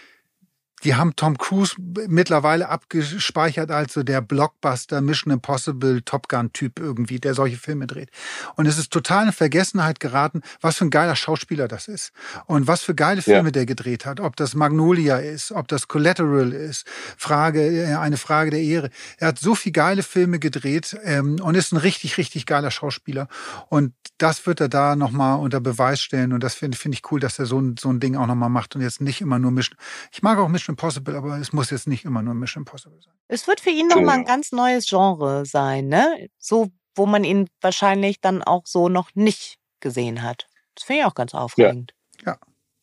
die haben Tom Cruise mittlerweile abgespeichert als so der Blockbuster Mission Impossible Top Gun Typ irgendwie, der solche Filme dreht. Und es ist total in Vergessenheit geraten, was für ein geiler Schauspieler das ist und was für geile Filme ja. der gedreht hat. Ob das Magnolia ist, ob das Collateral ist, Frage, äh, eine Frage der Ehre. Er hat so viel geile Filme gedreht ähm, und ist ein richtig, richtig geiler Schauspieler. Und das wird er da nochmal unter Beweis stellen. Und das finde find ich cool, dass er so ein, so ein Ding auch nochmal macht und jetzt nicht immer nur Mission. Ich mag auch Mission Mission Impossible, aber es muss jetzt nicht immer nur Mission Impossible sein. Es wird für ihn nochmal ein ganz neues Genre sein, ne? So, wo man ihn wahrscheinlich dann auch so noch nicht gesehen hat. Das finde ich auch ganz aufregend. Ja,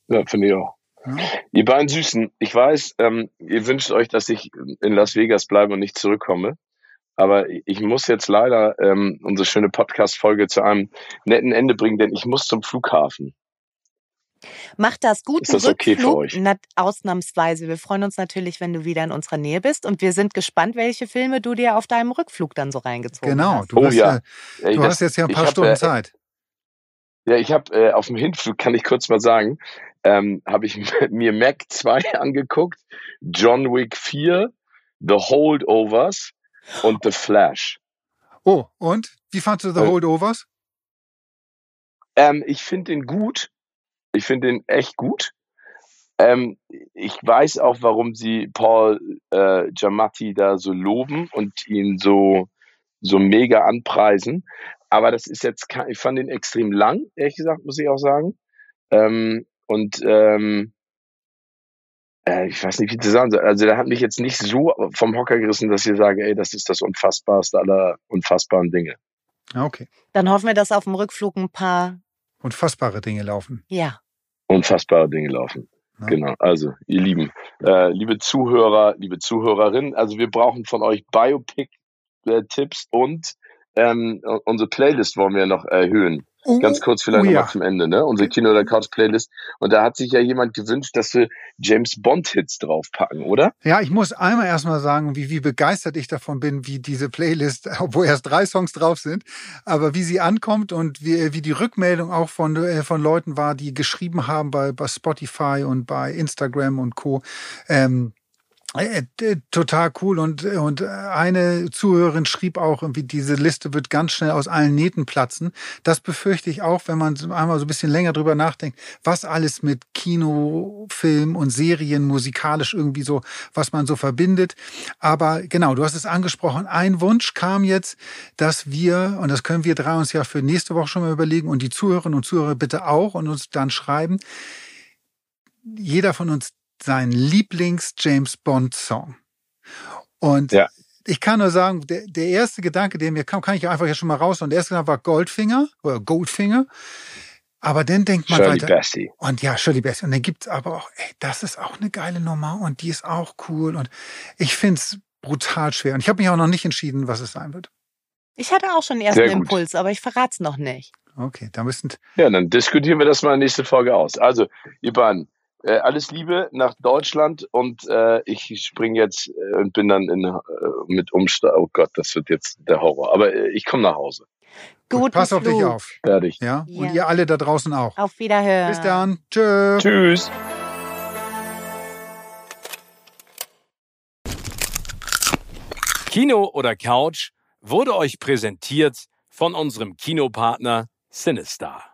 ja. ja finde ich auch. Ja. Ihr beiden Süßen, ich weiß, ähm, ihr wünscht euch, dass ich in Las Vegas bleibe und nicht zurückkomme. Aber ich muss jetzt leider ähm, unsere schöne Podcast-Folge zu einem netten Ende bringen, denn ich muss zum Flughafen. Macht das gut. Ist das okay für euch? Na, ausnahmsweise. Wir freuen uns natürlich, wenn du wieder in unserer Nähe bist und wir sind gespannt, welche Filme du dir auf deinem Rückflug dann so reingezogen genau, hast. Genau, du, oh, ja. ja, du das, hast jetzt ja ein paar Stunden hab, äh, Zeit. Ja, ich habe äh, auf dem Hinflug, kann ich kurz mal sagen, ähm, habe ich [laughs] mir Mac 2 angeguckt, John Wick 4, The Holdovers und The Flash. Oh, und? Wie fandest du The Holdovers? Ähm, ich finde ihn gut. Ich finde ihn echt gut. Ähm, ich weiß auch, warum sie Paul äh, Giamatti da so loben und ihn so, so mega anpreisen. Aber das ist jetzt, ich fand ihn extrem lang, ehrlich gesagt, muss ich auch sagen. Ähm, und ähm, äh, ich weiß nicht, wie zu sagen soll. Also der hat mich jetzt nicht so vom Hocker gerissen, dass ich sage, ey, das ist das Unfassbarste aller unfassbaren Dinge. Okay. Dann hoffen wir, dass auf dem Rückflug ein paar unfassbare Dinge laufen. Ja unfassbare Dinge laufen. Ja. Genau. Also, ihr Lieben, äh, liebe Zuhörer, liebe Zuhörerinnen, also wir brauchen von euch Biopic-Tipps und ähm, unsere Playlist wollen wir noch erhöhen. Oh, Ganz kurz vielleicht oh, nochmal ja. zum Ende, ne? Unsere Kino- oder Couch-Playlist. Und da hat sich ja jemand gewünscht, dass wir James Bond-Hits draufpacken, oder? Ja, ich muss einmal erstmal sagen, wie, wie begeistert ich davon bin, wie diese Playlist, [laughs] obwohl erst drei Songs drauf sind, aber wie sie ankommt und wie, wie die Rückmeldung auch von, äh, von Leuten war, die geschrieben haben bei, bei Spotify und bei Instagram und Co. Ähm, Äh, äh, total cool und und eine Zuhörerin schrieb auch irgendwie diese Liste wird ganz schnell aus allen Nähten platzen. Das befürchte ich auch, wenn man einmal so ein bisschen länger drüber nachdenkt, was alles mit Kino, Film und Serien musikalisch irgendwie so, was man so verbindet. Aber genau, du hast es angesprochen. Ein Wunsch kam jetzt, dass wir und das können wir drei uns ja für nächste Woche schon mal überlegen und die Zuhörerinnen und Zuhörer bitte auch und uns dann schreiben. Jeder von uns sein Lieblings-James Bond-Song. Und ja. ich kann nur sagen, der, der erste Gedanke, der mir kam, kann ich einfach jetzt schon mal raus. Und der erste Gedanke war Goldfinger oder Goldfinger. Aber dann denkt man Shirley weiter. Bassey. Und ja, Shirley Bassey. Und dann gibt's aber auch, ey, das ist auch eine geile Nummer und die ist auch cool. Und ich find's brutal schwer. Und ich habe mich auch noch nicht entschieden, was es sein wird. Ich hatte auch schon den ersten Impuls, aber ich verrat's noch nicht. Okay, da müssen. Ja, dann diskutieren wir das mal in der nächsten Folge aus. Also, ihr beiden, äh, alles Liebe nach Deutschland und äh, ich springe jetzt äh, und bin dann in, äh, mit Umstand. Oh Gott, das wird jetzt der Horror. Aber äh, ich komme nach Hause. Gut, pass auf dich auf. Fertig. Ja? ja? Und ihr alle da draußen auch. Auf Wiederhören. Bis dann. Tschö. Tschüss. Kino oder Couch wurde euch präsentiert von unserem Kinopartner Sinistar.